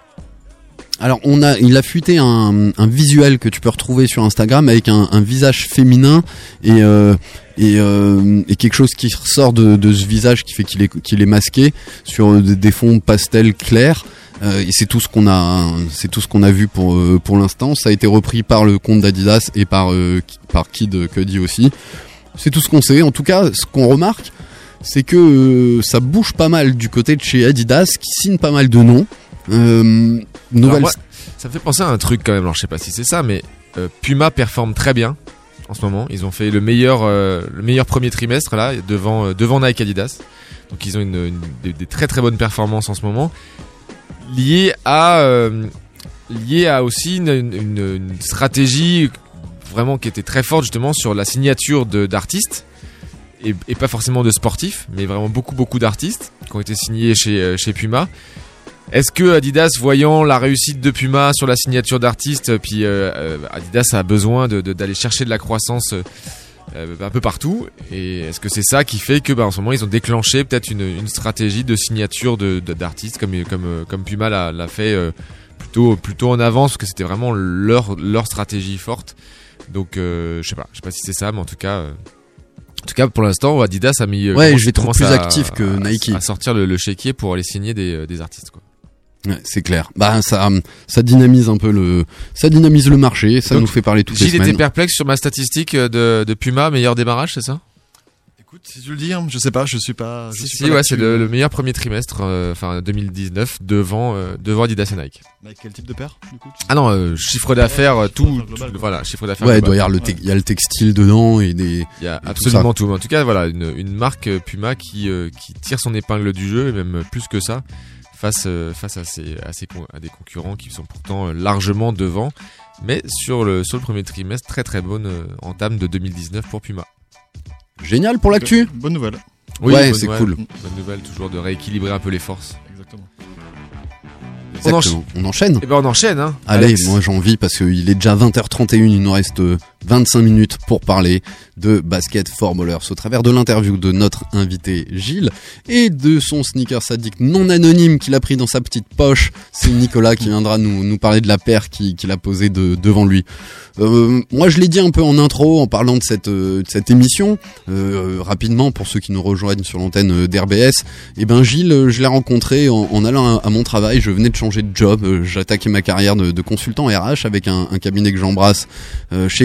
A: Alors, on a, il a fuité un, visuel que tu peux retrouver sur Instagram avec un, visage féminin et, euh, et, quelque chose qui ressort de, ce visage qui fait qu'il est, qu'il est masqué sur des, fonds pastels clairs. Et c'est tout ce qu'on a, c'est tout ce qu'on a vu pour pour l'instant. Ça a été repris par le compte d'Adidas et par par Kid Cudi aussi. C'est tout ce qu'on sait. En tout cas, ce qu'on remarque, c'est que euh, ça bouge pas mal du côté de chez Adidas, qui signe pas mal de noms. Euh, nouvelle
F: Alors moi, ça me fait penser à un truc quand même. Alors je sais pas si c'est ça, mais euh, Puma performe très bien en ce moment. Ils ont fait le meilleur, le meilleur premier trimestre là devant devant Nike Adidas. Donc ils ont une, une- des, des très très bonnes performances en ce moment, liées à liées à aussi une, une- une- une stratégie vraiment qui était très forte justement sur la signature d'artistes. Et, pas forcément de sportifs, mais vraiment beaucoup beaucoup d'artistes qui ont été signés chez, euh, chez Puma Est-ce que Adidas, voyant la réussite de Puma sur la signature d'artistes, puis euh, euh, Adidas a besoin d'aller chercher de la croissance un peu partout, et est-ce que c'est ça qui fait que, bah, en ce moment, ils ont déclenché peut-être une, stratégie de signature d'artistes comme comme comme Puma l'a fait plutôt plutôt en avance, parce que c'était vraiment leur leur stratégie forte. Donc, euh, je sais pas, je sais pas si c'est ça, mais en tout cas. euh, en tout cas, pour l'instant, Adidas a mis. euh,
A: Ouais, je vais être plus
F: à-
A: actif que
F: à-
A: Nike.
F: À sortir le, le chéquier pour aller signer des, des artistes, quoi.
A: Ouais, c'est clair. Bah ça, ça dynamise un peu le, ça dynamise le marché, ça
F: Donc,
A: nous fait parler toutes les
F: Gilles était
A: semaines.
F: perplexe sur ma statistique de, de Puma, meilleur démarrage, c'est ça?
G: Écoute, si tu le dis, hein, je sais pas, je suis pas. Je
F: Si,
G: suis
F: si,
G: pas
F: ouais, c'est le, le meilleur premier trimestre, euh, enfin 2019, devant, euh, devant Adidas et Nike.
G: Quel type de paire du coup tu sais?
F: Ah non, euh, chiffre d'affaires, euh, tout,
G: global,
F: tout- voilà, chiffre d'affaires.
A: Ouais, il doit y avoir le, te- il y a le textile dedans et des.
F: Il y a
A: tout
F: absolument tout. Mais en tout cas, voilà, une, une marque euh, Puma qui, euh, qui tire son épingle du jeu, et même plus que ça, face, euh, face à, ses, à, ses con- à des concurrents qui sont pourtant largement devant. Mais sur le, sur le premier trimestre, très très bonne euh, entame de 2019 pour Puma.
A: Génial pour l'actu.
G: Bonne nouvelle.
F: Oui,
A: Ouais, c'est cool.
F: Bonne nouvelle, toujours de rééquilibrer un peu les forces.
G: Exactement.
F: On, encha-
A: Exactement. On enchaîne.
F: Eh ben on enchaîne, hein.
A: Allez,
F: Alex.
A: moi j'ai envie parce qu'il est déjà 20h31, il nous reste euh, 25 minutes pour parler de basket footballers au travers de l'interview de notre invité Gilles et de son sneaker sadique non anonyme qu'il a pris dans sa petite poche. C'est Nicolas qui viendra nous, parler de la paire qui- qu'il a posée de, devant lui. Euh, moi je l'ai dit un peu en intro en parlant de cette, euh, émission, euh, rapidement pour ceux qui nous rejoignent sur l'antenne d'RBS. Et ben Gilles, je l'ai rencontré en, allant à, mon travail. Je venais de changer de job. J'attaquais ma carrière de, consultant RH avec un, cabinet que j'embrasse chez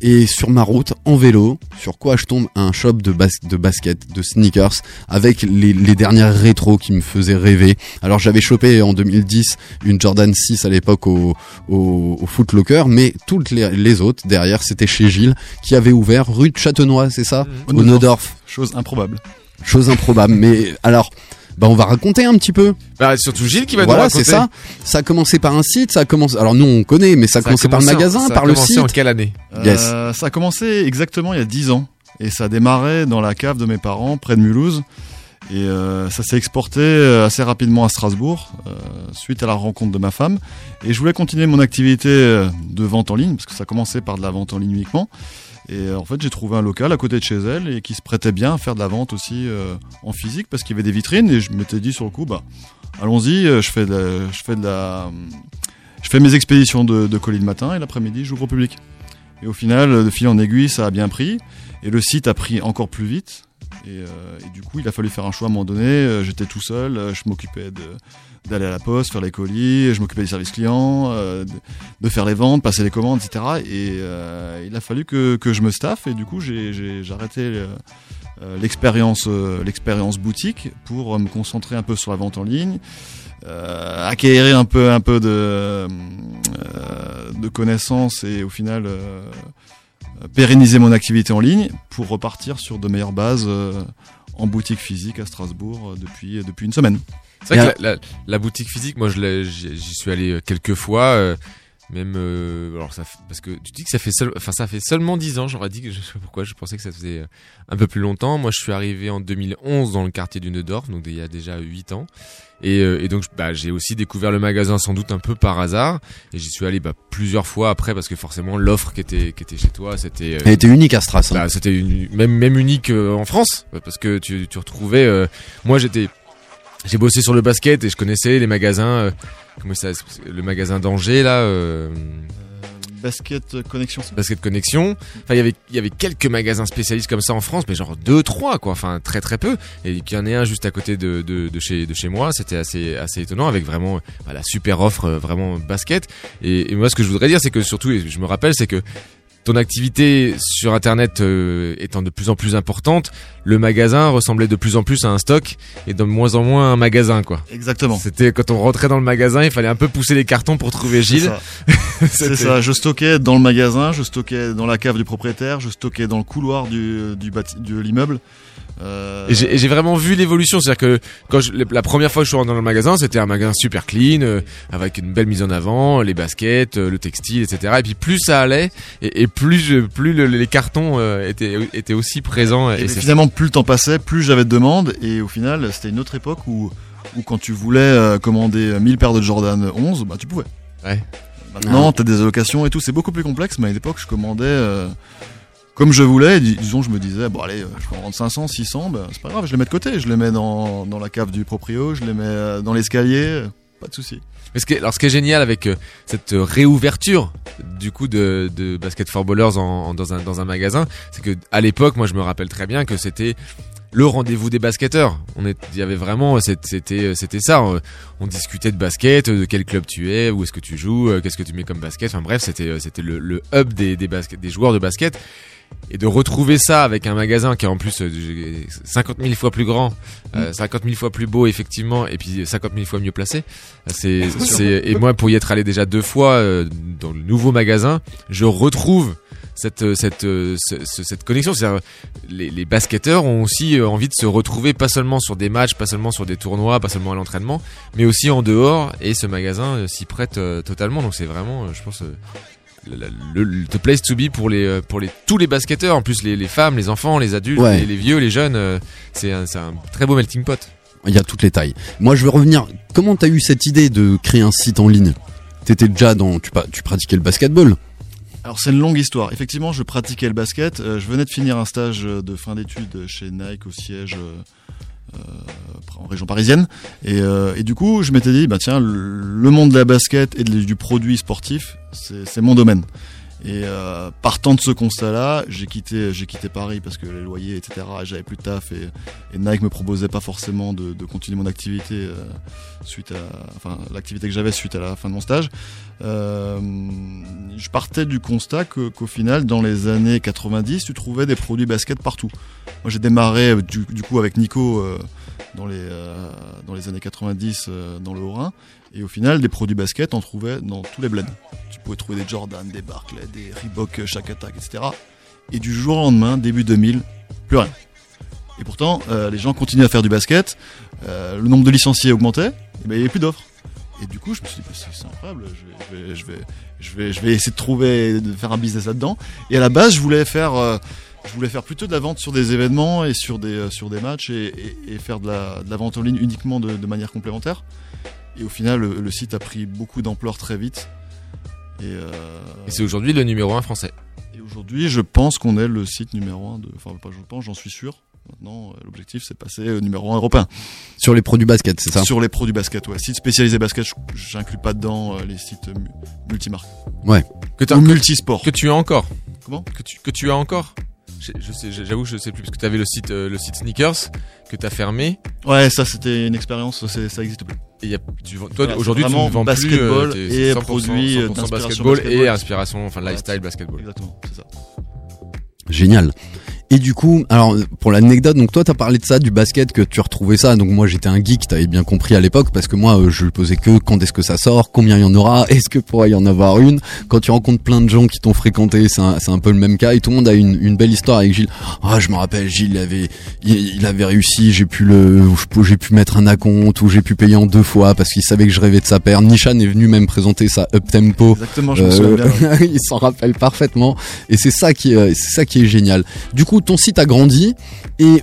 A: Et sur ma route, en vélo, sur quoi je tombe Un shop de, bas de basket, de sneakers, avec les, les dernières rétros qui me faisaient rêver. Alors j'avais chopé en 2010 une Jordan 6 à l'époque au, au, au Foot Locker, mais toutes les, les autres derrière, c'était chez Gilles, qui avait ouvert rue de Châtenois, c'est ça?
G: Au
A: Au Neudorf.
G: Chose improbable.
A: Chose improbable. Mais alors, bah on va raconter un petit peu.
F: Bah, surtout Gilles qui va
A: voilà,
F: nous raconter.
A: c'est ça. Ça a commencé par un site, ça a commencé. Alors nous on connaît, mais ça a
F: Ça a
A: commencé par le
F: commencé en-
A: magasin,
F: ça a
A: par le
F: commencé
A: site.
F: en quelle année
A: Yes.
G: Euh, ça a commencé exactement il y a 10 ans. Et ça a démarré dans la cave de mes parents, près de Mulhouse. Et euh, ça s'est exporté euh, assez rapidement à Strasbourg, euh, suite à la rencontre de ma femme. Et je voulais continuer mon activité de vente en ligne, parce que ça commençait par de la vente en ligne uniquement. Et euh, en fait, j'ai trouvé un local à côté de chez elle et qui se prêtait bien à faire de la vente aussi euh, en physique, parce qu'il y avait des vitrines. Et je m'étais dit sur le coup, bah, allons-y, euh, je fais la, je fais de la, je fais mes expéditions de, de colis le matin et l'après-midi, j'ouvre au public. Et au final, de fil en aiguille, ça a bien pris. Et le site a pris encore plus vite. Et, euh, et du coup, il a fallu faire un choix à un moment donné. Euh, J'étais tout seul, euh, je m'occupais d'aller à la poste, faire les colis, je m'occupais des services clients, de, faire les ventes, passer les commandes, etc. Et il a fallu que, que je me staffe. Et du coup, j'ai arrêté l'expérience l'expérience boutique pour me concentrer un peu sur la vente en ligne, euh, acquérir un peu un peu de de connaissances et au final pérenniser mon activité en ligne pour repartir sur de meilleures bases euh, en boutique physique à Strasbourg euh, depuis depuis une semaine.
F: C'est vrai que la, la- la boutique physique, moi, j'y suis allé euh, quelques fois. Même euh, alors ça parce que tu dis que ça fait seul, enfin ça fait seulement 10 ans j'aurais dit que je sais pourquoi je pensais que ça faisait euh, un peu plus longtemps moi je suis arrivé en 2011 dans le quartier du Neudorf donc il y a déjà 8 ans et, euh, et donc bah, j'ai aussi découvert le magasin sans doute un peu par hasard et j'y suis allé bah, plusieurs fois après parce que forcément l'offre qui était qui était chez toi c'était euh,
A: Elle était unique à Stras. hein.
F: bah, c'était une- même même unique euh, en France parce que tu, tu retrouvais euh, moi j'étais j'ai bossé sur le basket et je connaissais les magasins euh, comment ça le magasin d'Angers là euh,
G: Basket Connexion.
F: Basket Connexion. Enfin, il y avait, il y avait quelques magasins spécialistes comme ça en France, mais genre deux, trois, quoi. Enfin, très, très peu. Et qu'il y en ait un juste à côté de, de, de chez, de chez moi. C'était assez, assez étonnant avec vraiment, bah, la super offre, euh, vraiment basket. Et, et moi, ce que je voudrais dire, c'est que surtout, et je me rappelle, c'est que ton activité sur internet euh, étant de plus en plus importante, le magasin ressemblait de plus en plus à un stock et de moins en moins à un magasin quoi.
G: Exactement.
F: C'était quand on rentrait dans le magasin, il fallait un peu pousser les cartons pour trouver Gilles.
G: ça. C'est ça. Je stockais dans le magasin, je stockais dans la cave du propriétaire, je stockais dans le couloir du, du de l'immeuble. Euh,
F: Et j'ai vraiment vu l'évolution, c'est-à-dire que quand je- la première fois que je suis rentré dans le magasin, c'était un magasin super clean, euh, avec une belle mise en avant, les baskets, euh, le textile, etc. Et puis plus ça allait, et, et plus je- plus le- les cartons euh, étaient étaient aussi présents.
G: Et finalement, plus le temps passait, plus j'avais de demandes. Et au final, c'était une autre époque où quand tu voulais euh, commander 1000 paires de Jordan 11, bah tu pouvais.
F: Ouais.
G: Maintenant, t'as des allocations et tout, c'est beaucoup plus complexe, mais à l'époque, je commandais euh, comme je voulais. Dis- Disons, je me disais, bon, allez, je peux en vendre 500, 600, bah, c'est pas grave, je les mets de côté. Je les mets dans, dans la cave du proprio, je les mets euh, dans l'escalier, pas de souci.
F: Mais ce qui est, alors ce qui est génial avec euh, cette euh, réouverture du coup de, de Basket for Ballers en, dans, un, dans un magasin, c'est que à l'époque, moi je me rappelle très bien que c'était le rendez-vous des basketteurs. On est, il y avait vraiment, c'était, c'était ça. On, discutait de basket, de quel club tu es, où est-ce que tu joues, qu'est-ce que tu mets comme basket. Enfin bref, c'était, c'était le, hub des, des des joueurs de basket. Et de retrouver ça avec un magasin qui est en plus euh, 50 000 fois plus grand, euh, 50 000 fois plus beau effectivement, et puis 50 000 fois mieux placé. C'est, c'est, et moi pour y être allé déjà deux fois euh, dans le nouveau magasin, je retrouve cette euh, cette euh, ce- ce- cette connexion. Les, les basketteurs ont aussi euh, envie de se retrouver pas seulement sur des matchs, pas seulement sur des tournois, pas seulement à l'entraînement, mais aussi en dehors. Et ce magasin euh, s'y prête euh, totalement. Donc c'est vraiment, euh, je pense. Le, le- le- the place to be pour les euh, pour les tous les basketteurs en plus les, les femmes les enfants les adultes
A: Ouais.
F: les, les vieux les jeunes euh, c'est un, c'est un très beau melting pot
A: Il y a toutes les tailles. Moi, je veux revenir. Comment t'as eu cette idée de créer un site en ligne? T'étais déjà dans, tu, pa- tu pratiquais le basketball.
G: Alors c'est une longue histoire. Effectivement, je pratiquais le basket. Euh, je venais de finir un stage de fin d'études chez Nike au siège euh, en région parisienne. Et, euh, et du coup, je m'étais dit, bah tiens, le, monde de la basket et du produit sportif, c'est mon domaine. Et euh, partant de ce constat-là, j'ai quitté, j'ai quitté Paris parce que les loyers, etc. J'avais plus de taf et, et Nike me proposait pas forcément de, continuer mon activité euh, suite à, enfin, l'activité que j'avais suite à la fin de mon stage. Euh, je partais du constat qu'au final, dans les années 90, tu trouvais des produits basket partout. Moi, j'ai démarré du, du coup avec Nico dans les dans les années 90 euh, dans le Haut-Rhin, et au final, des produits basket, on trouvait dans tous les bleds. Tu pouvais trouver des Jordan, des Barclay, des Reebok, euh, Shaq Attack, etc. Et du jour au lendemain, début 2000, plus rien. Et pourtant, euh, les gens continuaient à faire du basket, euh, le nombre de licenciés augmentait, et ben, il n'y avait plus d'offres. Et du coup, je me suis dit, c'est incroyable, je vais, je, vais, je, vais, je, vais, essayer de trouver, de faire un business là-dedans. Et à la base, je voulais faire, euh, je voulais faire plutôt de la vente sur des événements et sur des, euh, sur des matchs et, et, et faire de la, de la vente en ligne uniquement de, de manière complémentaire. Et au final, le, le site a pris beaucoup d'ampleur très vite. Et, euh,
F: et c'est aujourd'hui le numéro un français
G: et aujourd'hui, je pense qu'on est le site numéro un de. Enfin, pas je pense, j'en suis sûr. Maintenant, euh, l'objectif, c'est de passer au numéro un européen.
A: Sur les produits basket, c'est ça?
G: Sur les produits basket, ouais. Site spécialisé basket, je- j'inclus pas dedans euh, les sites mu- multimarques.
A: Ouais.
F: que
G: Ou multisport.
F: que tu as encore
G: Comment?
F: Que tu que tu as encore je, sais j'avoue je sais plus parce que tu avais le site euh, le site sneakers que tu as fermé
G: Ouais, ça, c'était une expérience, ça existe plus.
F: et y a, tu toi
G: Voilà,
F: aujourd'hui tu ne vends
G: basketball
F: plus euh,
G: et
F: 100%,
G: produits, euh,
F: 100%
G: d'inspiration
F: basketball, et
G: basketball.
F: inspiration enfin lifestyle basketball
G: Exactement, c'est ça.
A: Génial. Et du coup, alors pour l'anecdote, donc toi t'as parlé de ça, du basket, que tu retrouvais ça. Donc moi j'étais un geek, t'avais bien compris à l'époque, parce que moi euh, je posais que quand est-ce que ça sort, combien il y en aura, est-ce que pourrait y en avoir une. Quand tu rencontres plein de gens qui t'ont fréquenté, c'est un, un peu le même cas. Et tout le monde a une, une belle histoire avec Gilles. Ah je me rappelle, Gilles il avait, il, il avait réussi, j'ai pu le, j'ai pu mettre un acompte ou j'ai pu payer en deux fois parce qu'il savait que je rêvais de sa paire. Nishan est venu même présenter sa up tempo.
G: Exactement, je me souviens bien. ouais.
A: il s'en rappelle parfaitement et c'est ça qui est c'est ça qui est génial. Du coup, ton site a grandi et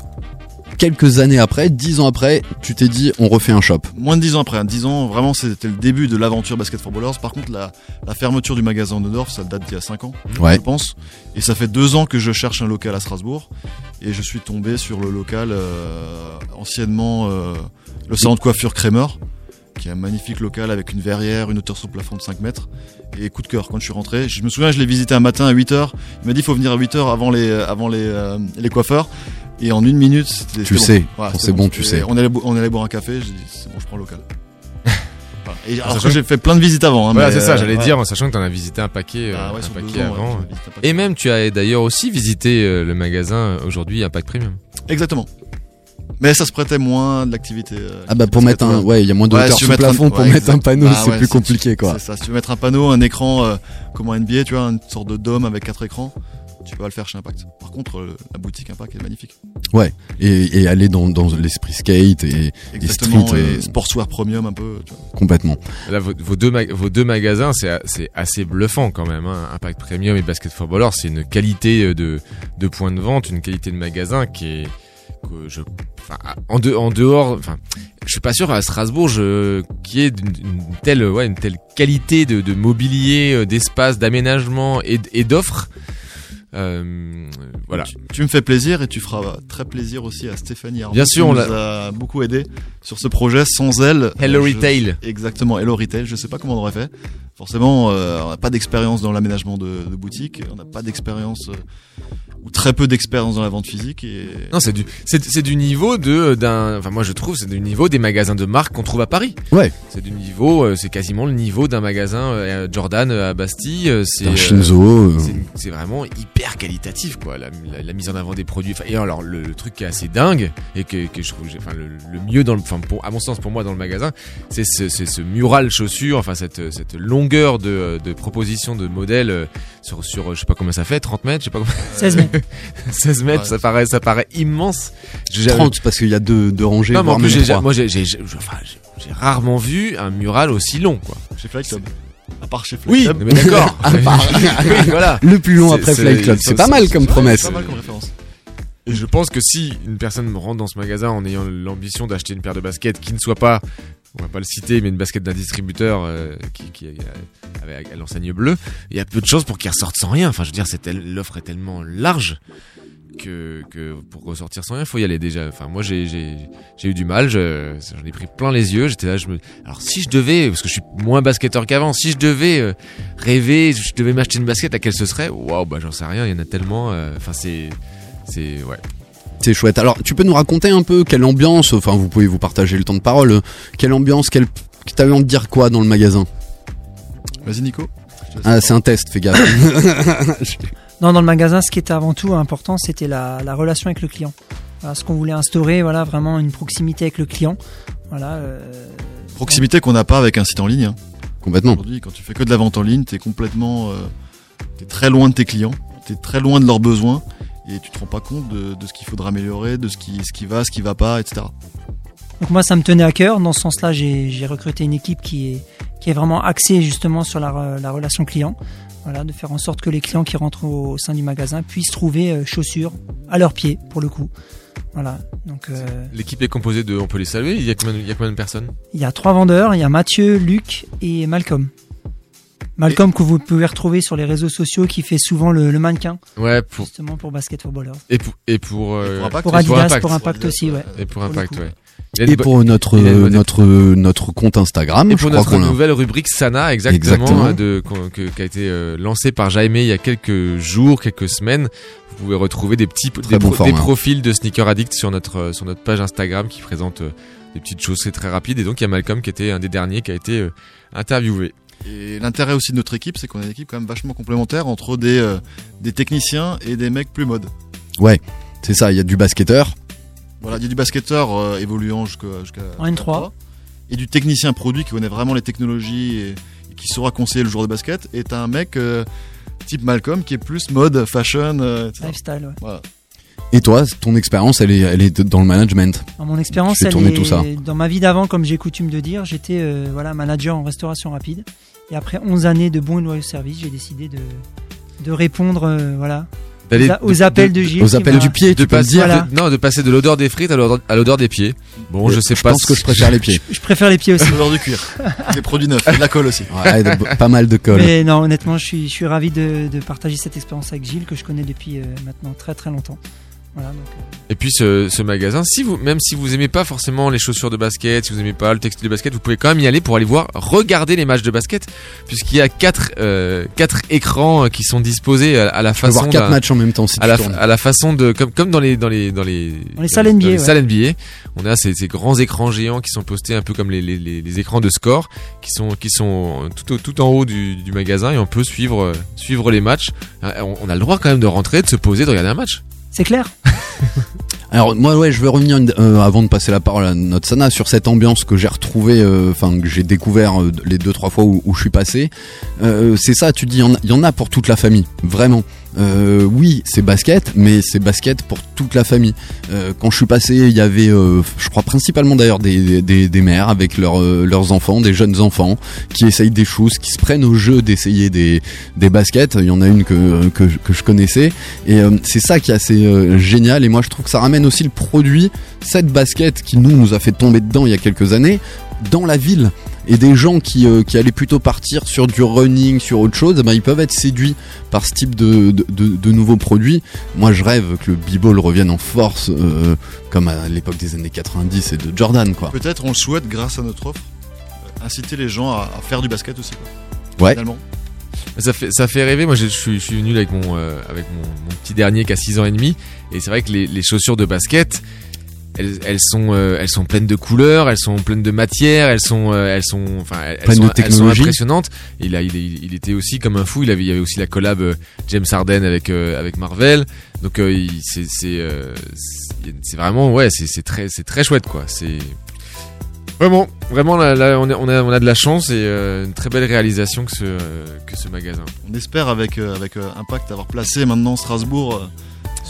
A: quelques années après, dix ans après, tu t'es dit on refait un shop.
G: Moins de 10 ans après, hein. 10 ans, vraiment, c'était le début de l'aventure Basket for Ballers. Par contre, la, la fermeture du magasin de Dorf, ça date d'il y a 5 ans,
A: Ouais.
G: je pense. Et ça fait 2 ans que je cherche un local à Strasbourg. Et je suis tombé sur le local, euh, anciennement, euh, le salon de coiffure Kramer, qui est un magnifique local avec une verrière, une hauteur sur le plafond de 5 mètres. Et coup de cœur, quand je suis rentré, je me souviens, je l'ai visité un matin à 8h. Il m'a dit, faut venir à 8h avant les, avant les, euh, les coiffeurs. Et en une minute, c'était.
A: Tu sais,
G: bon.
A: c'est bon, tu sais.
G: On allait, on allait boire un café, j'ai dit, c'est bon, je prends le local. Voilà. Et alors
F: Sachant
G: que j'ai fait plein de visites avant. Hein,
F: voilà c'est ça
G: euh,
F: j'allais
G: ouais.
F: dire en sachant que t'en as visité un paquet euh,
G: Ah ouais,
F: un
G: sur deux
F: paquet
G: ans, ouais,
F: avant
G: un paquet.
F: et même tu as d'ailleurs aussi visité euh, le magasin euh, aujourd'hui Impact Premium
G: Exactement. Mais ça se prêtait moins de l'activité. euh,
A: Ah bah pour mettre un ouais, il y a moins de
G: Ouais,
A: hauteur
G: si
A: sous
G: un-
A: plafond pour
G: ouais,
A: mettre un panneau,
G: Bah
A: c'est
G: ouais,
A: plus compliqué quoi.
G: C'est ça. Si tu veux mettre un panneau, un écran euh, comme en NBA, tu vois, une sorte de dôme avec quatre écrans, tu peux pas le faire chez Impact. Par contre, euh, la boutique Impact est magnifique.
A: Ouais. Et, et aller dans, dans l'esprit skate et, et
G: Exactement.
A: street
G: Et,
A: euh,
G: sportswear premium un peu. Tu vois.
A: complètement.
F: Là, vos, vos deux, vos deux magasins, c'est assez bluffant quand même. Hein. Impact Premium et Basket for Ballers, c'est une qualité de, de point de vente, une qualité de magasin qui est que je, enfin, en, de- en dehors, enfin, je suis pas sûr à Strasbourg je, qu'il y ait une, telle, ouais, une telle qualité de, de mobilier, euh, d'espace, d'aménagement et, d'offres. Euh, voilà.
G: Tu, tu me fais plaisir et tu feras très plaisir aussi à Stéphanie Arnaud,
F: Bien sûr,
G: qui
F: on l'a-
G: a beaucoup aidé sur ce projet. Sans elle,
F: Hello
G: euh, je-
F: Retail.
G: Exactement, Hello Retail. Je sais pas comment on aurait fait. Forcément, euh, on n'a pas d'expérience dans l'aménagement de, de boutique. On n'a pas d'expérience euh, ou très peu d'expérience dans la vente physique. Et
F: Non, c'est du, c'est, c'est du niveau de, d'un, enfin, moi je trouve, c'est du niveau des magasins de marque qu'on trouve à Paris.
A: Ouais.
F: C'est du niveau, euh, c'est quasiment le niveau d'un magasin euh, Jordan euh, à Bastille. euh, C'est,
A: Un Shinzo,
F: c'est, vraiment hyper qualitatif, quoi. La, la- la mise en avant des produits. Enfin, et alors, le, le truc qui est assez dingue et que, que je trouve, enfin, le, le mieux dans le, enfin, pour, à mon sens, pour moi, dans le magasin, c'est ce, c'est ce mural chaussure, enfin, cette, cette longueur de, de propositions de modèles euh, sur, sur, je sais pas combien ça fait, 30 mètres, je sais pas combien.
H: 16 mètres.
F: 16 mètres,
G: Ouais.
F: ça paraît, ça paraît immense. J'ai-
A: 30 parce qu'il y a deux, deux rangées.
F: non, mais en plus, j'ai, moi, j'ai, j'ai, j'ai- enfin, j'ai- j'ai rarement vu un mural aussi long, quoi.
G: chez Flight Club. À part chez Flight
F: Oui,
G: Club.
F: mais d'accord. Oui, voilà.
A: Le plus long après Flight Club.
F: c'est-
A: pas mal comme promesse.
G: C'est pas mal comme référence.
F: Et je pense que si une personne me rentre dans ce magasin en ayant l'ambition d'acheter une paire de baskets qui ne soit pas, on va pas le citer, mais une basket d'un distributeur euh, qui, qui euh, avec l'enseigne bleue, il y a peu de chances pour qu'il ressorte sans rien. Enfin, je veux dire, l'offre est tellement large que, pour ressortir sans rien, il faut y aller déjà. Enfin, moi, j'ai eu du mal. je- J'en ai pris plein les yeux. J'étais là, je me. Alors, si je devais, parce que je suis moins basketteur qu'avant, si je devais euh, rêver, je devais m'acheter une basket, laquelle ce serait? Waouh, bah j'en sais rien. Il y en a tellement. euh, Enfin, c'est c'est ouais.
A: C'est chouette. Alors, tu peux nous raconter un peu quelle ambiance, enfin, vous pouvez vous partager le temps de parole, quelle ambiance, quelle, t'avais envie de dire quoi dans le magasin?
G: Vas-y, Nico.
A: Ah, c'est un test, fais gaffe.
H: Non, dans le magasin, ce qui était avant tout important, c'était la, la relation avec le client. Voilà, ce qu'on voulait instaurer, voilà, vraiment une proximité avec le client. Voilà, euh,
G: Proximité qu'on n'a pas avec un site en ligne. hein.
A: Complètement.
G: Aujourd'hui, quand tu fais que de la vente en ligne, t'es complètement, euh, t'es très loin de tes clients, t'es très loin de leurs besoins, et tu te rends pas compte de, de ce qu'il faudra améliorer, de ce qui, ce qui va, ce qui va pas, etc.
H: Donc moi, ça me tenait à cœur. Dans ce sens-là, j'ai recruté une équipe qui est, qui est vraiment axée justement sur la, re- la relation client. Voilà, de faire en sorte que les clients qui rentrent au, sein du magasin puissent trouver euh, chaussures à leurs pieds, pour le coup. Voilà. Donc euh,
F: L'équipe est composée de, on peut les saluer. Il y a combien, de- il y a combien de personnes?
H: il y a trois vendeurs. Il y a Mathieu, Luc et Malcolm. Malcolm que vous pouvez retrouver sur les réseaux sociaux, qui fait souvent le, le mannequin,
F: Ouais, pour
H: justement pour Basket Footballers.
F: et pour et pour, euh,
G: pour Impact
H: Pour
G: aussi.
H: Adidas, pour Impact aussi, ouais.
F: et pour Impact, ouais.
A: Et pour notre, notre, notre compte Instagram,
F: et pour notre nouvelle rubrique Sana, exactement,
A: Exactement.
F: de, que- qui a été euh, lancée par Jaime il y a quelques jours, quelques semaines. Vous pouvez retrouver des petits des,
A: bon
F: pro- des
A: format.
F: profils de sneaker addict sur notre euh, sur notre page Instagram qui présente euh, des petites choses c'est très rapide. Et donc il y a Malcolm qui était un des derniers qui a été euh, interviewé.
G: Et l'intérêt aussi de notre équipe, c'est qu'on a une équipe quand même vachement complémentaire entre des, euh, des techniciens et des mecs plus modes.
A: Ouais, c'est ça, il y a du basketteur.
G: Voilà, il y a du basketteur euh, évoluant jusqu'à
H: En N3.
G: et du technicien produit qui connaît vraiment les technologies et, et qui saura conseiller le joueur de basket. Et t'as un mec euh, type Malcolm qui est plus mode, fashion, euh, etc.
H: Lifestyle, ouais.
G: Voilà.
A: Et toi, ton expérience, elle est, elle est dans le management.
H: Dans mon expérience, elle est-
A: tout ça.
H: dans ma vie d'avant, comme j'ai coutume de dire, j'étais euh, voilà manager en restauration rapide. Et après 11 années de bons et loyaux services, j'ai décidé de, de répondre euh, voilà aux, appels de, Gilles.
A: Aux appels du pied,
F: de
A: tu peux le
F: passer,
A: dire.
H: Voilà.
F: de- non, de passer de l'odeur des frites à l'odeur, des pieds. Bon, je sais
A: je
F: pas.
A: pense que je préfère les pieds.
H: Je préfère les pieds aussi.
G: L'odeur du cuir, des produits neufs, et de la colle aussi.
A: Ouais, de- pas mal de colle.
H: Mais non, honnêtement, je suis, je suis ravi de, de partager cette expérience avec Gilles, que je connais depuis euh, maintenant très très longtemps. Voilà, donc, euh,
F: Et puis ce, ce magasin, si vous, même si vous aimez pas forcément les chaussures de basket, si vous aimez pas le textile de basket, vous pouvez quand même y aller pour aller voir, regarder les matchs de basket, puisqu'il y a quatre, euh, quatre écrans euh, qui sont disposés à, à la
A: Tu peux
F: façon
A: voir quatre matchs en même temps si
F: à
A: tu
F: la,
A: tournes.
F: à la façon de comme comme dans les dans les dans les
H: Dans les salles NBA,
F: les
H: ouais.
F: salles NBA, on a ces, ces grands écrans géants qui sont postés un peu comme les, les, les, les écrans de score qui sont qui sont tout en haut du, du magasin et on peut suivre suivre les matchs. On, on a le droit quand même de rentrer, de se poser, de regarder un match.
H: C'est clair.
A: Alors moi ouais je vais revenir euh, avant de passer la parole à notre Sana sur cette ambiance que j'ai retrouvée, euh, enfin que j'ai découvert euh, les deux trois fois où, je suis passé. C'est ça, tu dis il y en a pour toute la famille, vraiment. Euh, oui, c'est basket, mais c'est basket pour toute la famille. Euh, quand je suis passé, il y avait, euh, je crois principalement d'ailleurs des, des, des mères avec leurs euh, leurs enfants, des jeunes enfants, qui essayent des choses, qui se prennent au jeu d'essayer des, des baskets. Il y en a une que, que, que je connaissais, et euh, c'est ça qui est assez euh, génial. Et moi, je trouve que ça ramène aussi le produit, cette basket qui nous nous a fait tomber dedans il y a quelques années, dans la ville et des gens qui, euh, qui allaient plutôt partir sur du running, sur autre chose, eh ben, ils peuvent être séduits par ce type de, de, de- de nouveaux produits. Moi, je rêve que le b-ball revienne en force, euh, comme à l'époque des années 90 et de Jordan, quoi.
G: Peut-être on le souhaite grâce à notre offre, euh, inciter les gens à, à faire du basket aussi. Quoi.
A: Ouais.
G: Finalement.
F: Ça fait, ça fait rêver. Moi, je, je suis, je suis venu avec mon, euh, avec mon, mon petit dernier qui a 6 ans et demi. Et c'est vrai que les, les chaussures de basket, elles, elles sont, euh, elles sont pleines de couleurs, elles sont pleines de matière, elles sont, euh, elles sont, enfin, elles,
A: Pleines
F: sont,
A: de
F: elles sont
A: technologie.
F: impressionnantes. Il, était aussi comme un fou. Il avait, il y avait aussi la collab euh, James Harden avec, euh, avec Marvel. Donc, euh, c'est, c'est, euh, c'est c'est vraiment, ouais, c'est, c'est très, c'est très chouette, quoi. C'est Vraiment, vraiment, là, là, on, a, on, de la chance et euh, une très belle réalisation que ce, euh, que ce magasin.
G: On espère avec, euh, avec Impact avoir placé maintenant Strasbourg euh,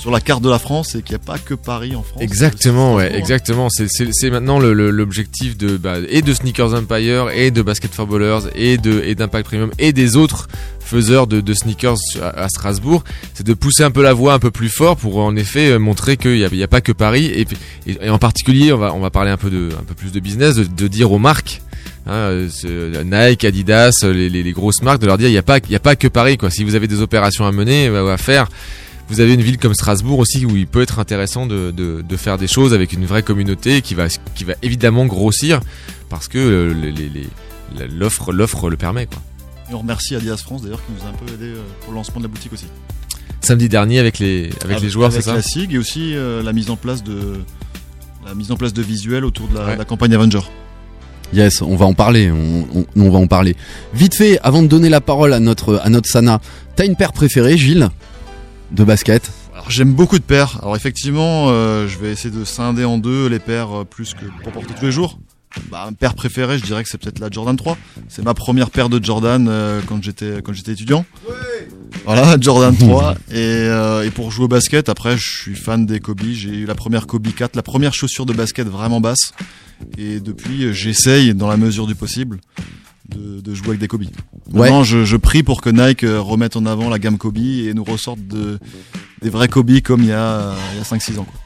G: sur la carte de la France et qu'il n'y a pas que Paris en France.
F: Exactement,
G: C'est
F: ouais, exactement. C'est- maintenant l'objectif de bah, et de Sneakers Empire et de Basket for Ballers et de et d'Impact Premium et des autres faiseurs de, de sneakers à, à Strasbourg, c'est de pousser un peu la voix un peu plus fort pour en effet euh, montrer qu'il n'y a, il y a pas que Paris et, puis- et, et en particulier on va on va parler un peu de un peu plus de business, de, de dire aux marques. hein, euh, ce- Nike, Adidas, les, les- les grosses marques, de leur dire il n'y a pas y a pas que Paris quoi. Si vous avez des opérations à mener, euh, à faire, vous avez une ville comme Strasbourg aussi où il peut être intéressant de, de, de faire des choses avec une vraie communauté qui va, qui va évidemment grossir parce que euh, les- les- les- l'offre l'offre le permet. Quoi.
G: Et on remercie Adidas France d'ailleurs qui nous a un peu aidé euh, pour le lancement de la boutique aussi.
F: Samedi dernier avec les, avec les joueurs, c'est
G: avec
F: ça
G: la SIG et aussi euh, la mise en place de la mise en place de visuels autour de la,
F: Ouais.
G: la campagne Avenger.
A: Yes, on va en parler, on, on- on va en parler. Vite fait, avant de donner la parole à notre, à notre Sana, t'as une paire préférée, Gilles? De basket
G: Alors j'aime beaucoup de paires. Alors effectivement, euh, je vais essayer de scinder en deux les paires euh, plus que pour porter tous les jours. Bah, une paire préférée, je dirais que c'est peut-être la Jordan 3. C'est ma première paire de Jordan euh, quand j'étais quand j'étais étudiant. Voilà, Jordan 3. et, et pour jouer au basket, après, je suis fan des Kobe. J'ai eu la première Kobe 4, la première chaussure de basket vraiment basse. Et depuis, j'essaye, dans la mesure du possible, de, de jouer avec des Kobe. Maintenant, je, je prie pour que Nike euh, remette en avant la gamme Kobe et nous ressorte de, des vrais Kobe comme il y a, il y a 5-6 ans. quoi.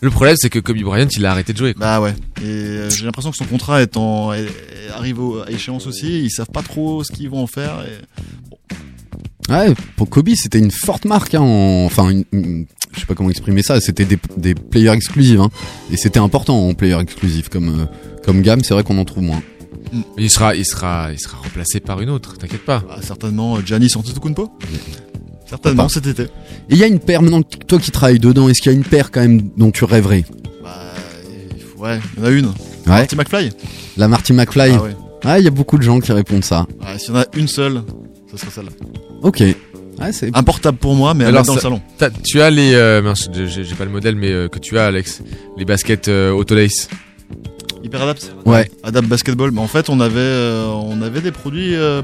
F: Le problème c'est que Kobe Bryant il a arrêté de jouer. Quoi.
G: Bah ouais. Et euh, j'ai l'impression que son contrat est en, est- arrive au- à échéance aussi. Ils savent pas trop ce qu'ils vont en faire. Et...
A: Ouais, pour Kobe, c'était une forte marque. Hein, en- Enfin, une- une- je sais pas comment exprimer ça. C'était des, des players exclusifs. Hein, et c'était important en player exclusif comme, euh, comme gamme. C'est vrai qu'on en trouve moins.
F: Il sera, il sera, il sera remplacé par une autre. T'inquiète pas.
G: Ah, certainement euh, Giannis Antetokounmpo. Certainement cet été.
A: Et il y a une paire maintenant, toi qui travailles dedans, est-ce qu'il y a une paire quand même dont tu rêverais?
G: Bah, faut- ouais, il y en a une.
A: Ouais.
G: Marty McFly.
A: La Marty McFly
G: Ah ouais.
A: Ah, il y a beaucoup de gens qui répondent ça.
G: Ouais, S'il y en a une seule, ce serait celle-là.
A: Ok. Ouais, c'est
G: Un portable pour moi, mais
F: Alors,
G: mettre dans le salon.
F: tu as les, euh, j'ai pas le modèle mais euh, que tu as Alex, les baskets euh, Autolace.
G: Hyper Adapt
A: Ouais.
G: Adapt Basketball. Mais en fait, on avait, euh, on avait des produits euh,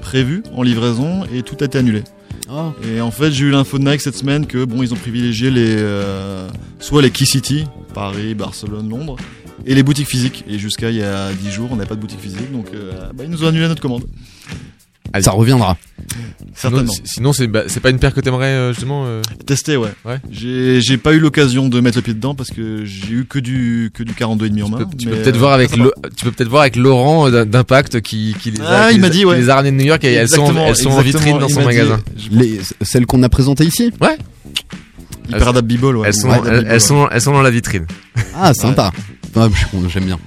G: prévus en livraison et tout a été annulé.
A: Oh.
G: Et en fait, j'ai eu l'info de Nike cette semaine que bon, ils ont privilégié les, euh, soit les Key City, Paris, Barcelone, Londres, et les boutiques physiques. Et jusqu'à il y a 10 jours, on n'avait pas de boutique physique, donc bah, ils nous ont annulé notre commande.
A: Ça reviendra.
F: Sinon,
G: Certainement.
F: si- sinon c'est bah, c'est pas une paire que t'aimerais euh, justement. euh,
G: Testé, ouais.
F: Ouais.
G: J'ai pas eu l'occasion de mettre le pied dedans parce que j'ai eu que du que du 42 et demi en main.
F: Tu peux peut-être
G: euh,
F: voir avec tu peux peut-être voir avec Laurent euh, d'Impact qui, qui les a,
G: Ah, il m'a
F: a-
G: dit, ouais.
F: les a ramenées de New York et elles sont, elles sont en vitrine dans son
G: dit,
F: magasin.
A: Les, celles qu'on a présentées ici
F: Ouais.
G: Hyper Adapt B-Ball, ouais.
F: Elles sont,
G: Ouais,
F: elles, sont, elles sont dans la vitrine.
A: Ah, sympa. Ah, J'aime bien.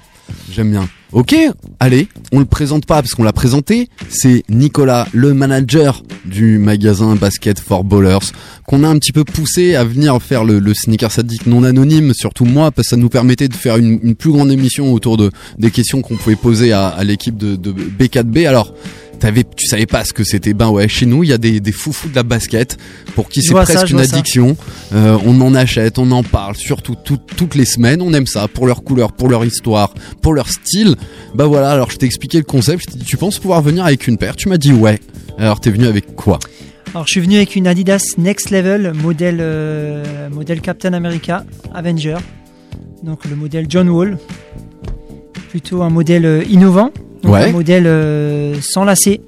A: J'aime bien. Ok, allez, on le présente pas parce qu'on l'a présenté. C'est Nicolas, le manager du magasin Basket for Ballers, qu'on a un petit peu poussé à venir faire le, sneaker sadique non anonyme, surtout moi, parce que ça nous permettait de faire une, plus grande émission autour de des questions qu'on pouvait poser à, à l'équipe de, de B4B. Alors. T'avais, tu savais pas ce que c'était. Ben ouais, chez nous, il y a des, des foufous de la basket pour qui c'est
H: ça,
A: presque une addiction. Euh, on en achète, on en parle, surtout tout- toutes les semaines. On aime ça pour leur couleur, pour leur histoire, pour leur style. Bah voilà. Alors je t'ai expliqué le concept. Je t'ai dit, tu penses pouvoir venir avec une paire? Tu m'as dit ouais. Alors t'es venu avec quoi?
H: Alors je suis venu avec une Adidas Next Level modèle euh, modèle Captain America Avenger. Donc le modèle John Wall. Plutôt un modèle euh, innovant. Donc
A: Ouais.
H: un modèle euh, sans lacets.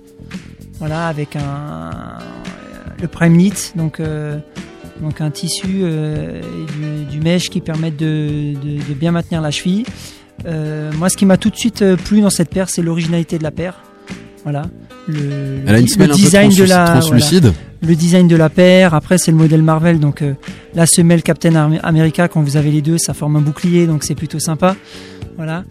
H: Voilà, avec un le Prime Knit, donc euh, donc un tissu euh, du, du mesh qui permettent de, de- de bien maintenir la cheville. Moi, ce qui m'a tout de suite plu dans cette paire, c'est l'originalité de la paire. Voilà. Le,
A: Elle a une
H: le
A: semelle un peu
H: design de la
A: translucide.
H: voilà. le design de la paire. Après, c'est le modèle Marvel, donc euh, la semelle Captain Am- America. Quand vous avez les deux, ça forme un bouclier, donc c'est plutôt sympa. Voilà.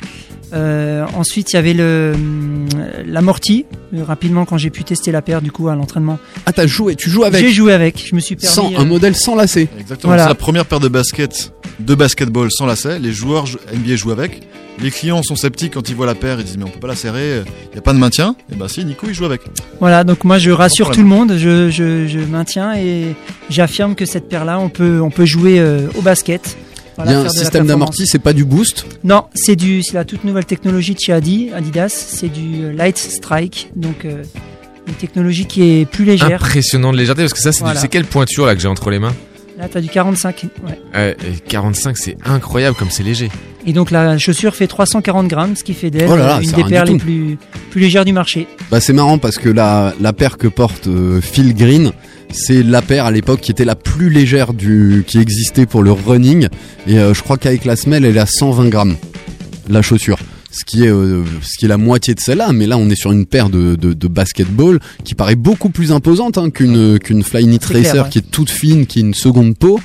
H: Euh, ensuite, il y avait le hum, l'amorti. Euh, rapidement, quand j'ai pu tester la paire, du coup, à l'entraînement.
A: Ah, t'as joué, tu joues avec
H: J'ai joué avec. Je me suis permis.
A: sans,
H: euh,
A: un modèle sans lacet.
G: Exactement.
H: Voilà.
G: C'est la première paire de baskets, de basketball sans lacet. Les joueurs jou- NBA jouent avec. Les clients sont sceptiques quand ils voient la paire. Ils disent mais on peut pas la serrer. Il y a pas de maintien. Et ben si, Nico il joue avec.
H: Voilà, donc moi je rassure tout le monde, je, je, je maintiens et j'affirme que cette paire-là, on peut, on peut jouer euh, au basket.
A: Il
H: Voilà,
A: y a un système d'amorti, c'est pas du boost.
H: Non, c'est du, c'est la toute nouvelle technologie de chez Adi, Adidas, c'est du euh, Light Strike, donc euh, une technologie qui est plus légère.
F: Impressionnant de légèreté parce que ça c'est
H: Voilà.
F: quelle pointure là que j'ai entre les mains?
H: Là, t'as du 45, ouais.
F: Euh, et 45 c'est incroyable comme c'est léger.
H: Et donc la chaussure fait 340 grammes, ce qui fait d'elle
A: Oh
H: euh, une des paires les plus, plus légères du marché.
A: Bah c'est marrant parce que la, la paire que porte euh, Phil Green, c'est la paire à l'époque qui était la plus légère du qui existait pour le running et euh, je crois qu'avec la semelle elle est à 120 grammes la chaussure. Ce qui est euh, ce qui est la moitié de celle-là, mais là on est sur une paire de, de, de basketball qui paraît beaucoup plus imposante hein, qu'une qu'une Flyknit Racer
H: clair, ouais.
A: qui est toute fine, qui est une seconde peau.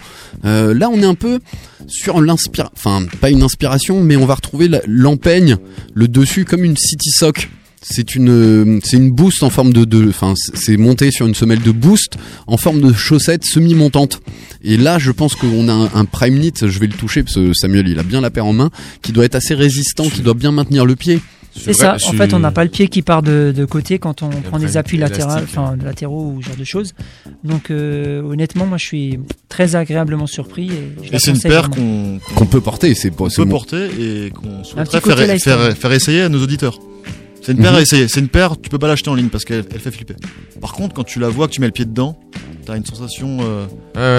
A: Euh, là on est un peu sur l'inspiration, enfin pas une inspiration, mais on va retrouver l'empeigne, le dessus comme une City Sock. C'est une, euh, c'est une boost en forme de, de, enfin, c'est- monté sur une semelle de boost en forme de chaussette semi-montante. Et là, je pense qu'on a un, un prime knit, je vais le toucher parce que Samuel, il a bien la paire en main, qui doit être assez résistant, qui doit bien maintenir le pied.
H: C'est ça, en fait on n'a pas le pied qui part de, de côté quand on prend des appuis latéraux, enfin latéraux ou ce genre de choses. Donc euh, honnêtement moi je suis très agréablement surpris. Et,
G: c'est une paire qu'on
A: peut porter, c'est
G: peut
A: bon.
G: porter et qu'on souhaiterait faire, faire essayer à nos auditeurs. C'est une paire
A: Mhm.
G: à essayer. C'est une paire, tu peux pas l'acheter en ligne parce qu'elle elle fait flipper. Par contre, quand tu la vois, que tu mets le pied dedans, t'as une sensation. euh,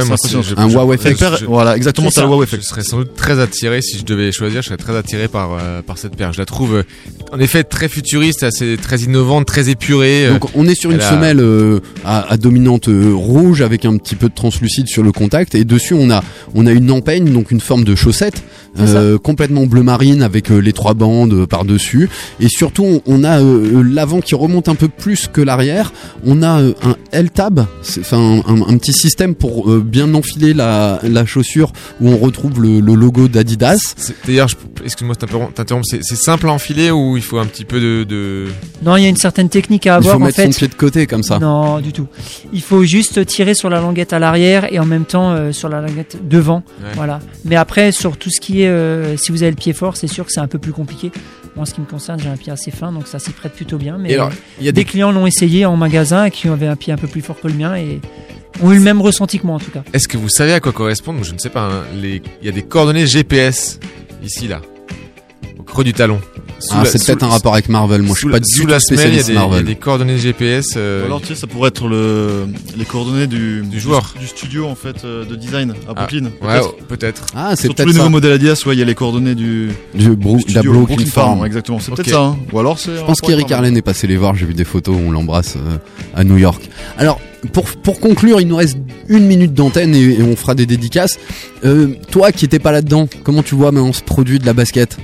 F: ouais, moi, je-
A: Un
F: je-
A: wow
F: je-
A: effect.
F: Je-
G: voilà, exactement,
H: C'est
G: t'as le wow
F: Je
G: effect.
F: serais sans doute très attiré si je devais choisir. Je serais très attiré par euh, par cette paire. Je la trouve euh, en effet très futuriste, assez très innovante, très épurée.
A: Donc on est sur une
F: a-
A: semelle à, à dominante rouge avec un petit peu de translucide sur le contact et dessus on a on a une empeigne donc une forme de chaussette complètement bleu marine avec les trois bandes par dessus et surtout on, on a l'avant qui remonte un peu plus que l'arrière. On a un L-tab, c'est- enfin un, un- un petit système pour euh, bien enfiler la, la chaussure où on retrouve le, le logo d'Adidas.
F: D'ailleurs, excuse-moi de t'interrom- t'interrompre. C'est simple à enfiler ou il faut un petit peu de, de...
H: Non il y a une certaine technique à
A: Il
H: avoir
A: faut
H: en
A: mettre
H: fait.
A: son pied de côté comme ça.
H: Non du tout. Il faut juste tirer sur la languette à l'arrière et en même temps euh, sur la languette devant.
F: Ouais.
H: Voilà. Mais après sur tout ce qui est euh, si vous avez le pied fort c'est sûr que c'est un peu plus compliqué. Moi en ce qui me concerne j'ai un pied assez fin donc ça s'y prête plutôt bien. Mais
F: alors, il y a
H: des
F: des
H: clients l'ont essayé en magasin et qui avaient un pied un peu plus fort que le mien et ont eu le même ressenti que moi en tout cas.
F: Est-ce que vous savez à quoi correspondent Je ne sais pas. hein, les... Il y a des coordonnées GPS ici là, au creux du talon.
A: Ah, c'est peut-être un rapport avec Marvel. Moi je suis pas du tout spécialiste
F: des, il y a
A: Marvel.
F: des coordonnées GPS. euh,
G: Ou alors, tu sais, ça pourrait être le, les coordonnées du,
F: Du joueur.
G: du studio en fait euh, de design à
F: Ah,
G: Brooklyn.
F: ouais,
G: peut-être.
F: oh, peut-être.
A: Ah, c'est
G: Sur tous
A: peut-être
G: les nouveaux modèles Adidas, ouais, il y a les coordonnées du,
A: Du
G: studio
A: Brooklyn
G: Brooklyn
A: Farm.
G: exactement. C'est peut-être ça. hein. Ou alors c'est.
A: Je pense qu'Eric Arlen est passé les voir, j'ai vu des photos, on l'embrasse euh, à New York. Alors, pour, pour conclure, il nous reste une minute d'antenne et, et on fera des dédicaces. Euh, toi qui étais pas là-dedans, comment tu vois maintenant ce produit de la basket?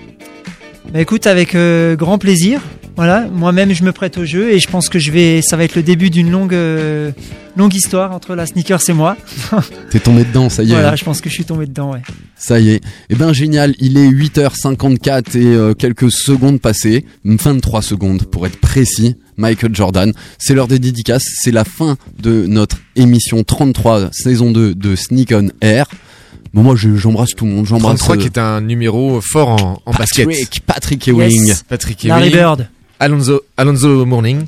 H: Bah écoute, avec euh, grand plaisir. Voilà, moi-même je me prête au jeu et je pense que je vais, ça va être le début d'une longue, euh, longue histoire entre la sneakers et moi.
A: T'es tombé dedans, ça y est.
H: Voilà,
A: hein
H: je pense que je suis tombé dedans, ouais.
A: Ça y est. Eh ben génial, il est 8h54 et euh, quelques secondes passées, 23 secondes pour être précis. Michael Jordan, c'est l'heure des dédicaces, c'est la fin de notre émission 33 saison 2 de Sneak on Air. Bon moi je- j'embrasse tout le monde, j'embrasse
F: 33
A: euh,
F: qui est un numéro fort en, en basket.
A: Patrick, Patrick Ewing.
H: Yes.
F: Patrick
H: Larry
F: Ewing,
H: Bird.
F: Alonso, Alonso Morning.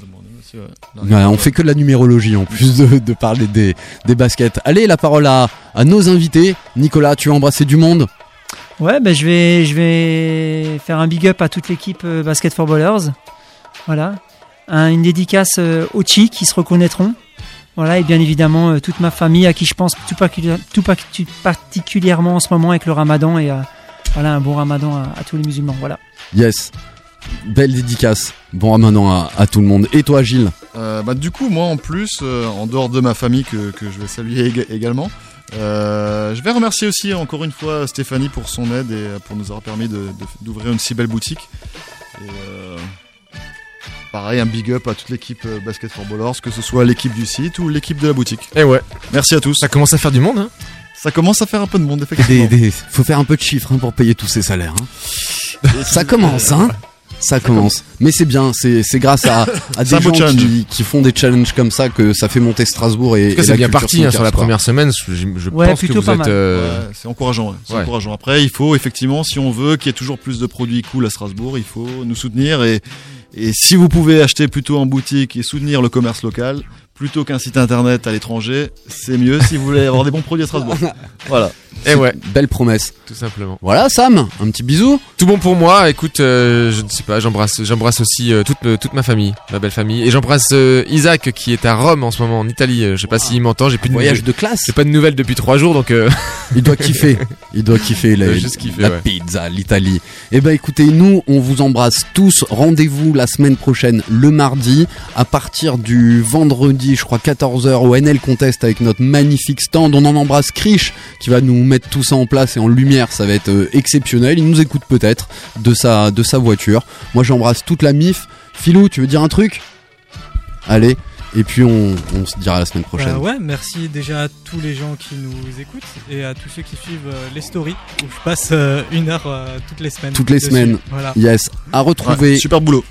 A: Ouais, on fait que de la numérologie en plus de, de parler des, des baskets. Allez, la parole à, à nos invités. Nicolas, tu veux embrasser du monde?
H: Ouais, ben je vais, je vais faire un big up à toute l'équipe euh, Basket for Ballers. Voilà. Un- une dédicace euh, aux Chi qui se reconnaîtront. Voilà, et bien évidemment euh, toute ma famille à qui je pense tout, particuli- tout parti- particulièrement en ce moment avec le ramadan et euh, voilà un bon ramadan à, à tous les musulmans. Voilà.
A: Yes. Belle dédicace. Bon ramadan à, à tout le monde. Et toi, Gilles?
G: Euh, bah, du coup, moi en plus, euh, en dehors de ma famille que, que je vais saluer ég- également, euh, je vais remercier aussi encore une fois Stéphanie pour son aide et pour nous avoir permis d'ouvrir une si belle boutique. Et, euh, pareil, un big up à toute l'équipe euh, Basket for Ballers, que ce soit l'équipe du site ou l'équipe de la boutique.
F: Et ouais.
G: Merci à tous.
F: Ça commence à faire du monde, hein
G: Ça commence à faire un peu de monde, effectivement.
A: des- faut faire un peu de chiffres hein, pour payer tous ces salaires. hein. Ça commence, hein ça commence. Mais c'est bien, c'est c'est grâce à, des gens qui, qui font des challenges comme ça que ça fait monter Strasbourg et,
F: En tout cas,
A: et
F: c'est
A: la
F: bien parti hein, sur la première semaine. Je, je- je
H: Ouais,
F: pense que
H: plutôt
F: vous
H: pas
F: êtes.
H: mal.
F: euh,
G: Ouais, c'est encourageant, Ouais. encourageant. Après, il faut effectivement, si on veut qu'il y ait toujours plus de produits cool à Strasbourg, il faut nous soutenir et, et si vous pouvez acheter plutôt en boutique et soutenir le commerce local plutôt qu'un site internet à l'étranger, c'est mieux si vous voulez avoir des bons produits à Strasbourg. Voilà.
F: Et ouais,
A: Belle promesse.
F: tout simplement.
A: Voilà, Sam, un petit bisou.
F: Tout bon pour moi. Écoute, euh, je ne sais pas, j'embrasse, j'embrasse aussi euh, toute, euh, toute ma famille, ma belle famille, et j'embrasse Isaac qui est à Rome en ce moment, en Italie. Je sais pas s'il m'entend. J'ai plus de
A: Voyage de classe.
F: J'ai pas de nouvelles depuis trois jours, donc.
A: Il doit kiffer. Il doit kiffer la,
F: kiffer,
A: la
F: ouais.
A: pizza, l'Italie. Eh ben écoutez, nous, on vous embrasse tous. Rendez-vous la semaine prochaine, le mardi, à partir du vendredi, je crois 14h au NL Contest avec notre magnifique stand. On en embrasse Krish qui va nous mettre tout ça en place et en lumière. Ça va être euh, exceptionnel. Il nous écoute peut-être de sa, de sa voiture. Moi, j'embrasse toute la MIF. Philou, tu veux dire un truc? Allez. Et puis on, on se dira la semaine prochaine.
J: Bah ouais, merci déjà à tous les gens qui nous écoutent et à tous ceux qui suivent euh, les stories où je passe euh, une heure euh, toutes les semaines.
A: Toutes les
J: dessus.
A: semaines.
J: Voilà.
A: Yes. À retrouver.
G: Ouais, super boulot.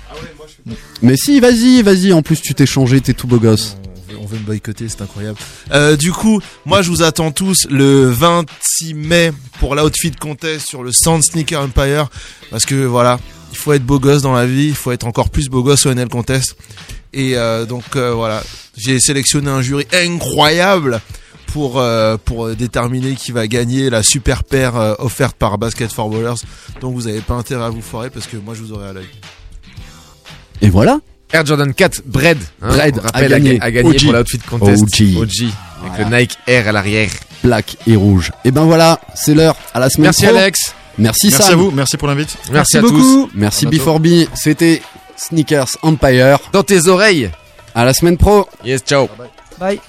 A: Mais si, vas-y, vas-y. En plus, tu t'es changé, t'es tout beau gosse.
I: On veut, me boycotter, c'est incroyable. Euh, du coup, moi je vous attends tous le 26 mai pour l'outfit contest sur le stand Sneaker Empire. Parce que voilà, il faut être beau gosse dans la vie, il faut être encore plus beau gosse au NL Contest. Et euh, donc euh, voilà, j'ai sélectionné un jury incroyable pour, pour déterminer qui va gagner la super paire offerte par Basket for Ballers. Donc vous n'avez pas intérêt à vous foirer parce que moi je vous aurai à l'œil.
A: Et voilà.
F: Air Jordan 4 Bread, hein,
A: Bread
F: on rappelle,
A: a gagné.
F: a gagné
A: OG.
F: pour l'outfit contest.
A: OG.
F: avec
A: Voilà.
F: le Nike Air à l'arrière.
A: Black et rouge. Et ben voilà, c'est l'heure. À la semaine
F: Merci
A: pro.
F: Merci,
A: Merci,
G: Merci
A: Sam.
G: à vous, merci pour l'invite.
F: Merci, à
A: beaucoup.
F: tous.
A: Merci
G: bientôt.
A: B4B. C'était Sneakers Empire.
F: Dans tes oreilles.
A: À la semaine pro.
F: Yes, ciao.
H: Bye.